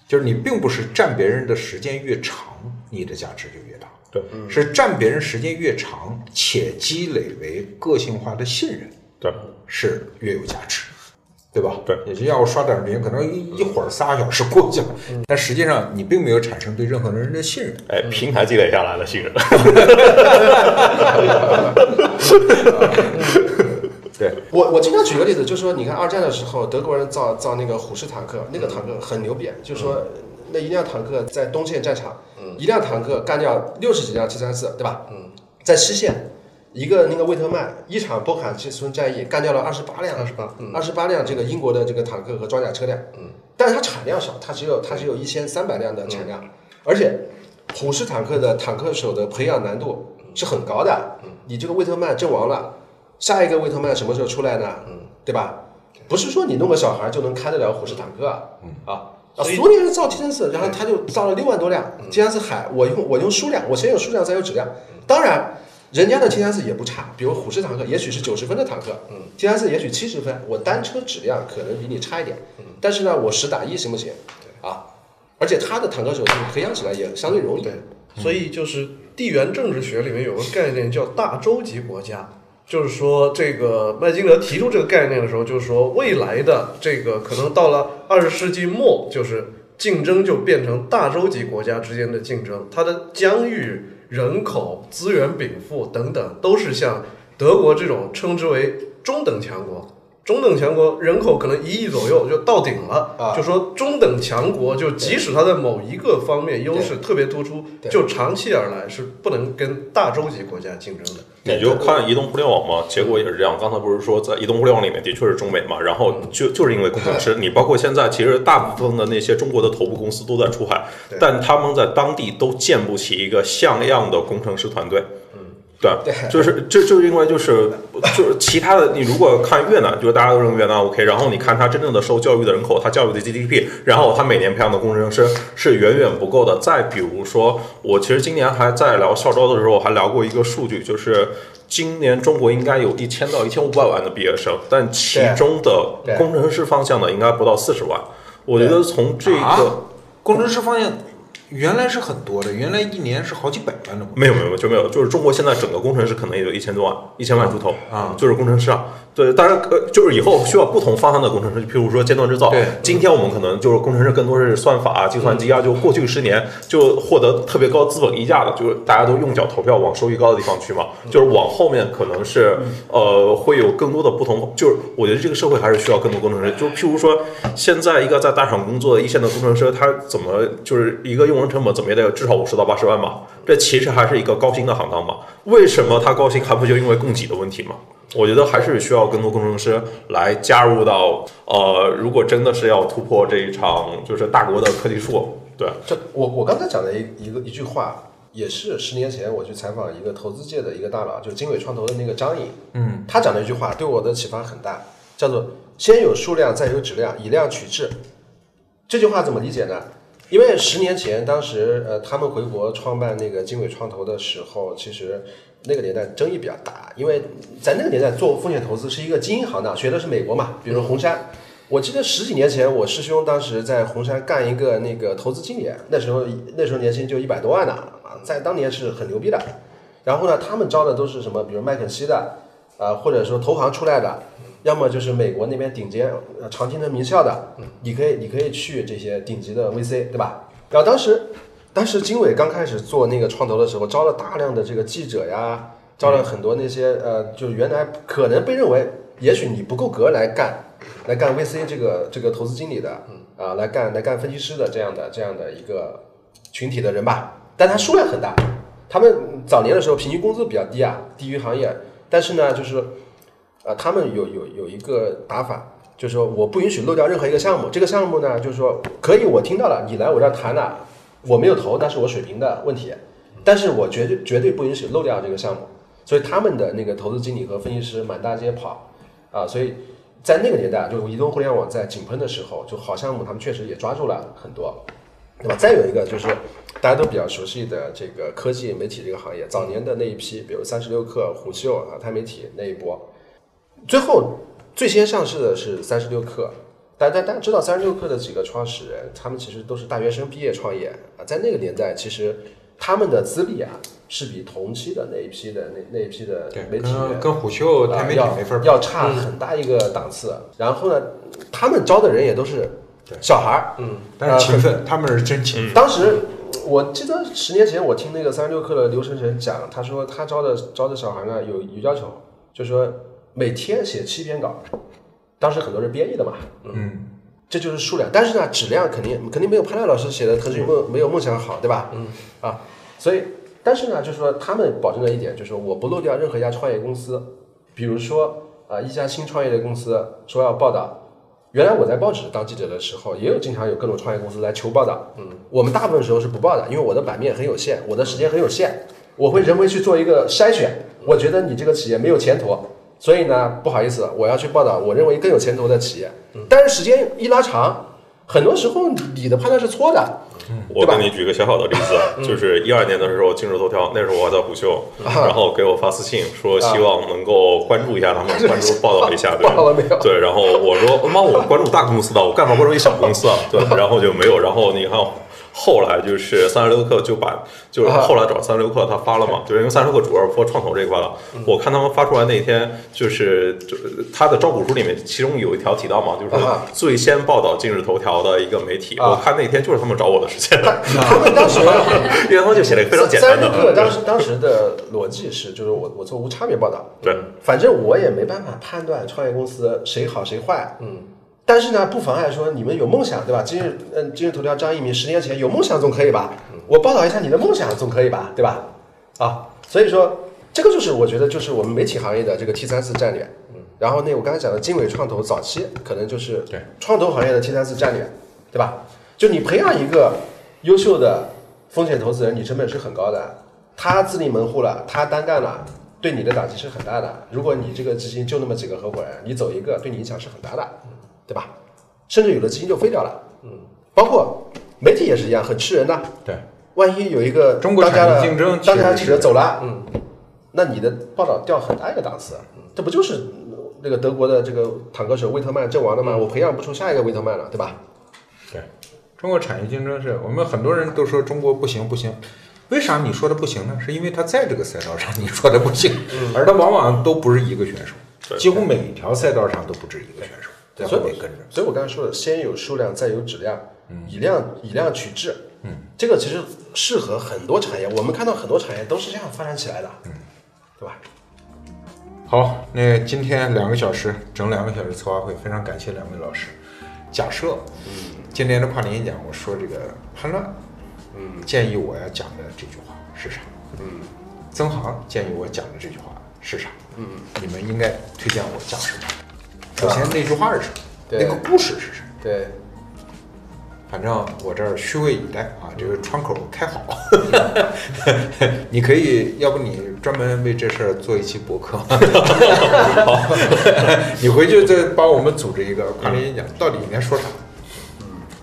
Speaker 2: 就是你并不是占别人的时间越长，你的价值就越大，
Speaker 1: 对，
Speaker 2: 是占别人时间越长，且积累为个性化的信任，
Speaker 1: 对，
Speaker 2: 是越有价值。对吧？
Speaker 1: 对
Speaker 2: 也就要我刷短视频，可能一一会儿仨小时过去了，但实际上你并没有产生对任何人的信任。
Speaker 1: 哎，平台积累下来的信任。<laughs>
Speaker 2: 对，
Speaker 3: 我我经常举个例子，就是说，你看二战的时候，德国人造造那个虎式坦克，那个坦克很牛逼，就是说，那一辆坦克在东线战场，一辆坦克干掉六十几辆 T 三四，对吧？嗯，在西线，一个那个魏特曼一场波坎契村战役干掉了二十八辆，
Speaker 4: 二十八
Speaker 3: 二十八辆这个英国的这个坦克和装甲车辆，嗯，但是它产量少，它只有它只有一千三百辆的产量，而且虎式坦克的坦克手的培养难度是很高的，你这个魏特曼阵亡了。下一个魏特曼什么时候出来呢？嗯，对吧？不是说你弄个小孩就能开得了虎式坦克啊！啊啊！苏联人造 T 三四，然后他就造了六万多辆 T 三四海，我用我用数量，我先有数量再有质量。当然，人家的 T 三四也不差，比如虎式坦克，也许是九十分的坦克，嗯，T 三四也许七十分，我单车质量可能比你差一点，但是呢，我十打一行不行？啊，而且他的坦克手就培养起来也相对容易。
Speaker 4: 对，所以就是地缘政治学里面有个概念叫大洲级国家，就是说这个麦金德提出这个概念的时候，就是说未来的这个可能到了二十世纪末，就是竞争就变成大洲级国家之间的竞争，它的疆域、人口、资源禀赋等等，都是像德国这种称之为中等强国。中等强国人口可能一亿左右就到顶了，
Speaker 3: 啊
Speaker 4: 就说中等强国就即使它在某一个方面优势特别突出，就长期而来是不能跟大洲级国家竞争的。
Speaker 1: 你就看移动互联网嘛，结果也是这样。刚才不是说在移动互联网里面的确是中美嘛，然后就就是因为工程师，<laughs> 你包括现在其实大部分的那些中国的头部公司都在出海，但他们在当地都建不起一个像样的工程师团队。对，就是这就是因为就是就是其他的，你如果看越南，就是大家都认为越南 OK，然后你看它真正的受教育的人口，它教育的 GDP，然后它每年培养的工程师是远远不够的。再比如说，我其实今年还在聊校招的时候，还聊过一个数据，就是今年中国应该有一千到一千五百万的毕业生，但其中的工程师方向的应该不到四十万。我觉得从这个、
Speaker 2: 啊工程师方向原来是很多的，原来一年是好几百万的。
Speaker 1: 没有没有就没有，就是中国现在整个工程师可能也就一千多万，一千万出头
Speaker 2: 啊
Speaker 1: 就是工程师啊。对，当然呃，就是以后需要不同方向的工程师，譬如说尖端制造。
Speaker 2: 对
Speaker 1: 今天我们可能就是工程师更多是算法啊、计算机啊，就过去十年就获得特别高资本溢价的，就是大家都用脚投票往收益高的地方去嘛。就是往后面可能是呃会有更多的不同，就是我觉得这个社会还是需要更多工程师。就譬如说，现在一个在大厂工作的一线的工程师，他怎么就是一个用人成本怎么也得至少五十到八十万吧？这其实还是一个高薪的行当嘛。为什么它高薪？还不就因为供给的问题吗？我觉得还是需要更多工程师来加入到呃，如果真的是要突破这一场就是大国的科技树，对，
Speaker 3: 这我我刚才讲的一一个一句话，也是十年前我去采访一个投资界的一个大佬，就是经纬创投的那个张颖，
Speaker 2: 嗯，
Speaker 3: 他讲的一句话对我的启发很大，叫做“先有数量，再有质量，以量取质”。这句话怎么理解呢？因为十年前，当时呃他们回国创办那个经纬创投的时候，其实那个年代争议比较大，因为在那个年代做风险投资是一个精英行当，学的是美国嘛，比如红杉。我记得十几年前，我师兄当时在红杉干一个那个投资经理，那时候那时候年薪就一百多万呢，啊，在当年是很牛逼的。然后呢，他们招的都是什么，比如麦肯锡的，啊，或者说投行出来的，要么就是美国那边顶尖呃常青藤名校的，你可以你可以去这些顶级的 VC，对吧？然后当时当时经纬刚开始做那个创投的时候，招了大量的这个记者呀，招了很多那些呃，就是原来可能被认为也许你不够格来干来干 VC 这个这个投资经理的，啊，来干来干分析师的这样的这样的一个群体的人吧，但他数量很大。他们早年的时候平均工资比较低啊，低于行业，但是呢，就是呃，他们有有有一个打法，就是说我不允许漏掉任何一个项目。这个项目呢，就是说可以，我听到了，你来我这儿谈了，我没有投，那是我水平的问题，但是我绝对绝对不允许漏掉这个项目。所以他们的那个投资经理和分析师满大街跑啊，所以在那个年代，就是移动互联网在井喷的时候，就好项目他们确实也抓住了很多，对吧？再有一个就是大家都比较熟悉的这个科技媒体这个行业，早年的那一批，比如三十六氪、虎嗅啊、钛媒体那一波，最后最先上市的是三十六氪。大家大家知道三十六氪的几个创始人，他们其实都是大学生毕业创业啊，在那个年代，其实他们的资历啊是比同期的那一批的那那一批的，媒体
Speaker 2: 跟跟虎嗅、钛媒体
Speaker 3: 啊要
Speaker 2: 没法比。
Speaker 3: 要差很大一个档次。然后呢，他们招的人也都是小孩儿。
Speaker 4: 嗯，
Speaker 2: 但是勤奋，他们是真勤奋。
Speaker 3: 当时我记得十年前我听那个三十六氪的刘晨晨讲，他说他招的招的小孩呢有有要求，就说每天写七篇稿。当时很多人编译的嘛，
Speaker 2: 嗯，
Speaker 3: 这就是数量，但是呢，质量肯定肯定没有潘亮老师写的《腾讯梦没有梦想》好，对吧？嗯，啊，所以，但是呢，就是说他们保证了一点，就是说我不漏掉任何一家创业公司，比如说啊、一家新创业的公司说要报道，原来我在报纸当记者的时候，也有经常有各种创业公司来求报道，嗯，我们大部分时候是不报的，因为我的版面很有限，我的时间很有限，我会人为去做一个筛选，我觉得你这个企业没有前途。所以呢，不好意思，我要去报道我认为更有前途的企业。但是时间一拉长，很多时候你的判断是错的。
Speaker 1: 我给你举个小小的例子，就是一二年的时候，今日头条那时候我还在虎嗅，然后给我发私信说希望能够关注一下他们，关注报道一下，对 <laughs>
Speaker 3: 报道了没有
Speaker 1: 对，然后我说妈，我关注大公司的，我干嘛关注一小公司啊？对，然后就没有，然后你看。后来就是三十六氪就把，就是后来找三十六氪他发了嘛，就是因为三十六氪主要是做创投这一块了。我看他们发出来那一天，就是就他的招股书里面，其中有一条提到嘛，就是最先报道今日头条的一个媒体。
Speaker 3: 啊
Speaker 1: 我看那天就是他们找我的时间。
Speaker 3: 他们当时 <laughs>
Speaker 1: 因为他们就写了一个非常简单
Speaker 3: 三十六氪，当时当时的逻辑是，就是我我做无差别报道，
Speaker 1: 对，
Speaker 3: 反正我也没办法判断创业公司谁好谁坏，嗯。但是呢，不妨碍说你们有梦想，对吧？今日，嗯，今日头条张一鸣十年前有梦想总可以吧？我报道一下你的梦想总可以吧？对吧？啊，所以说这个就是我觉得就是我们媒体行业的这个 T 三四战略。然后那我刚才讲的经纬创投早期可能就是
Speaker 2: 对
Speaker 3: 创投行业的 T 三四战略，对吧？就你培养一个优秀的风险投资人，你成本是很高的，他自立门户了，他单干了，对你的打击是很大的。如果你这个基金就那么几个合伙人，你走一个，对你影响是很大的，对吧？甚至有的资金就飞掉了，嗯，包括媒体也是一样，很吃人的。
Speaker 2: 对，
Speaker 3: 万一有一个
Speaker 2: 中国
Speaker 3: 当家的
Speaker 2: 产业竞争
Speaker 3: 当家
Speaker 2: 确实是
Speaker 3: 记者走了，嗯，那你的报道掉很大一个档次，这不就是那个德国的这个坦克手魏特曼阵亡了吗？我培养不出下一个魏特曼了，对吧？
Speaker 2: 对，中国产业竞争是我们很多人都说中国不行不行，为啥你说的不行呢？是因为他在这个赛道上你说的不行，而他往往都不是一个选手，几乎每一条赛道上都不止一个选手，
Speaker 3: 对，
Speaker 2: 所
Speaker 3: 所以
Speaker 2: 以得跟着。
Speaker 3: 所以我刚才说的，先有数量，再有质量，以量以量取质，嗯，这个其实适合很多产业。我们看到很多产业都是这样发展起来的，嗯，对吧？
Speaker 2: 好，那今天两个小时，整两个小时策划会，非常感谢两位老师。假设，嗯，今年的跨年演讲，我说这个叛乱，嗯，建议我要讲的这句话是啥？嗯，曾航建议我讲的这句话是啥？嗯，你们应该推荐我讲什么？首先那句话是什么？那个故事是什么？
Speaker 3: 对，
Speaker 2: 反正我这儿虚位以待啊，这个窗口开好。<laughs> 你可以，要不你专门为这事儿做一期博客，<laughs> 好，<laughs> 你回去再帮我们组织一个跨年演讲，到底应该说啥？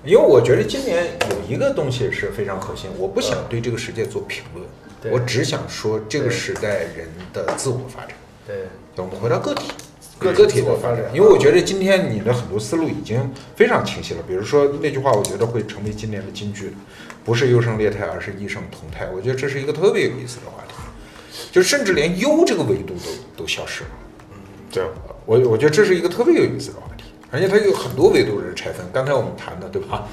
Speaker 2: 因为我觉得今年有一个东西是非常核心，我不想对这个世界做评论，
Speaker 3: 对
Speaker 2: 我只想说这个时代人的自我发展。
Speaker 3: 对，
Speaker 2: 我们回到个体，
Speaker 3: 个
Speaker 2: 个体的发展。因为我觉得今天你的很多思路已经非常清晰了。比如说那句话，我觉得会成为今年的金句，不是优胜劣汰，而是异胜同态。我觉得这是一个特别有意思的话题，就甚至连优这个维度都都消失了。
Speaker 1: 对啊，
Speaker 2: 我我觉得这是一个特别有意思的话题，而且它有很多维度是拆分。刚才我们谈的，对吧？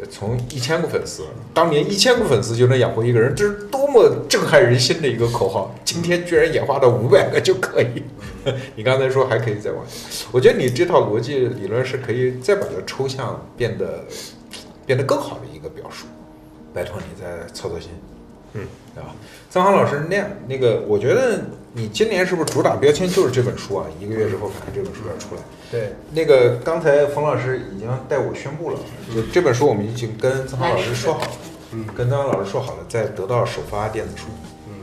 Speaker 2: 呃从一千个粉丝，当年一千个粉丝就能养活一个人，这是多么震撼人心的一个口号！今天居然演化到五百个就可以。<laughs> 你刚才说还可以再往下，我觉得你这套逻辑理论是可以再把它抽象变得变得更好的一个表述。拜托你再操操心。
Speaker 1: 嗯，
Speaker 2: 对吧？曾航老师那样那个，我觉得你今年是不是主打标签就是这本书啊？一个月之后，反正这本书要出来。
Speaker 3: 对，
Speaker 2: 那个刚才冯老师已经代我宣布了，就这本书我们已经跟曾航老师说好了，嗯，跟曾航老师说好了，在得到首发电子书，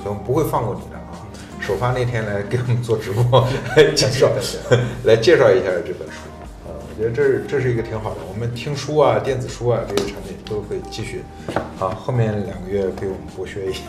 Speaker 2: 所以我们不会放过你的啊。首发那天来给我们做直播，<laughs> 来介绍 <laughs> 来介绍一下这本书觉得这是这是一个挺好的。我们听书啊、电子书啊这些产品都会继续。好，后面两个月给我们剥削一下。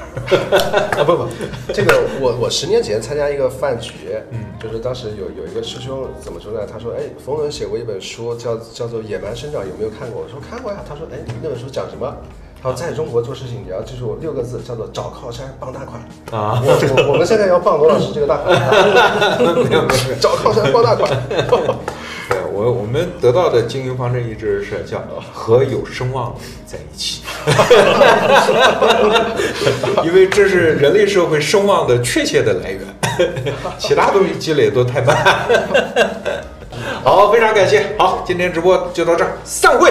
Speaker 2: <laughs>
Speaker 3: 啊不不，这个我我十年前参加一个饭局，嗯，就是当时有有一个师兄怎么说呢？他说，哎，冯仑写过一本书叫叫做《野蛮生长》，有没有看过？我说看过呀。他说，哎，那本书讲什么？他说，在中国做事情你要记住六个字，叫做找靠山傍大款
Speaker 2: 啊
Speaker 3: 我我我们现在要傍罗老师这个大款，<laughs>
Speaker 2: 没有没有。<laughs>
Speaker 3: 找靠山傍大款。<laughs>
Speaker 2: 对我，我们得到的经营方针一直是叫和有声望的人在一起，因为这是人类社会声望的确切的来源，其他东西积累都太慢。好，非常感谢。好，今天直播就到这儿，散会。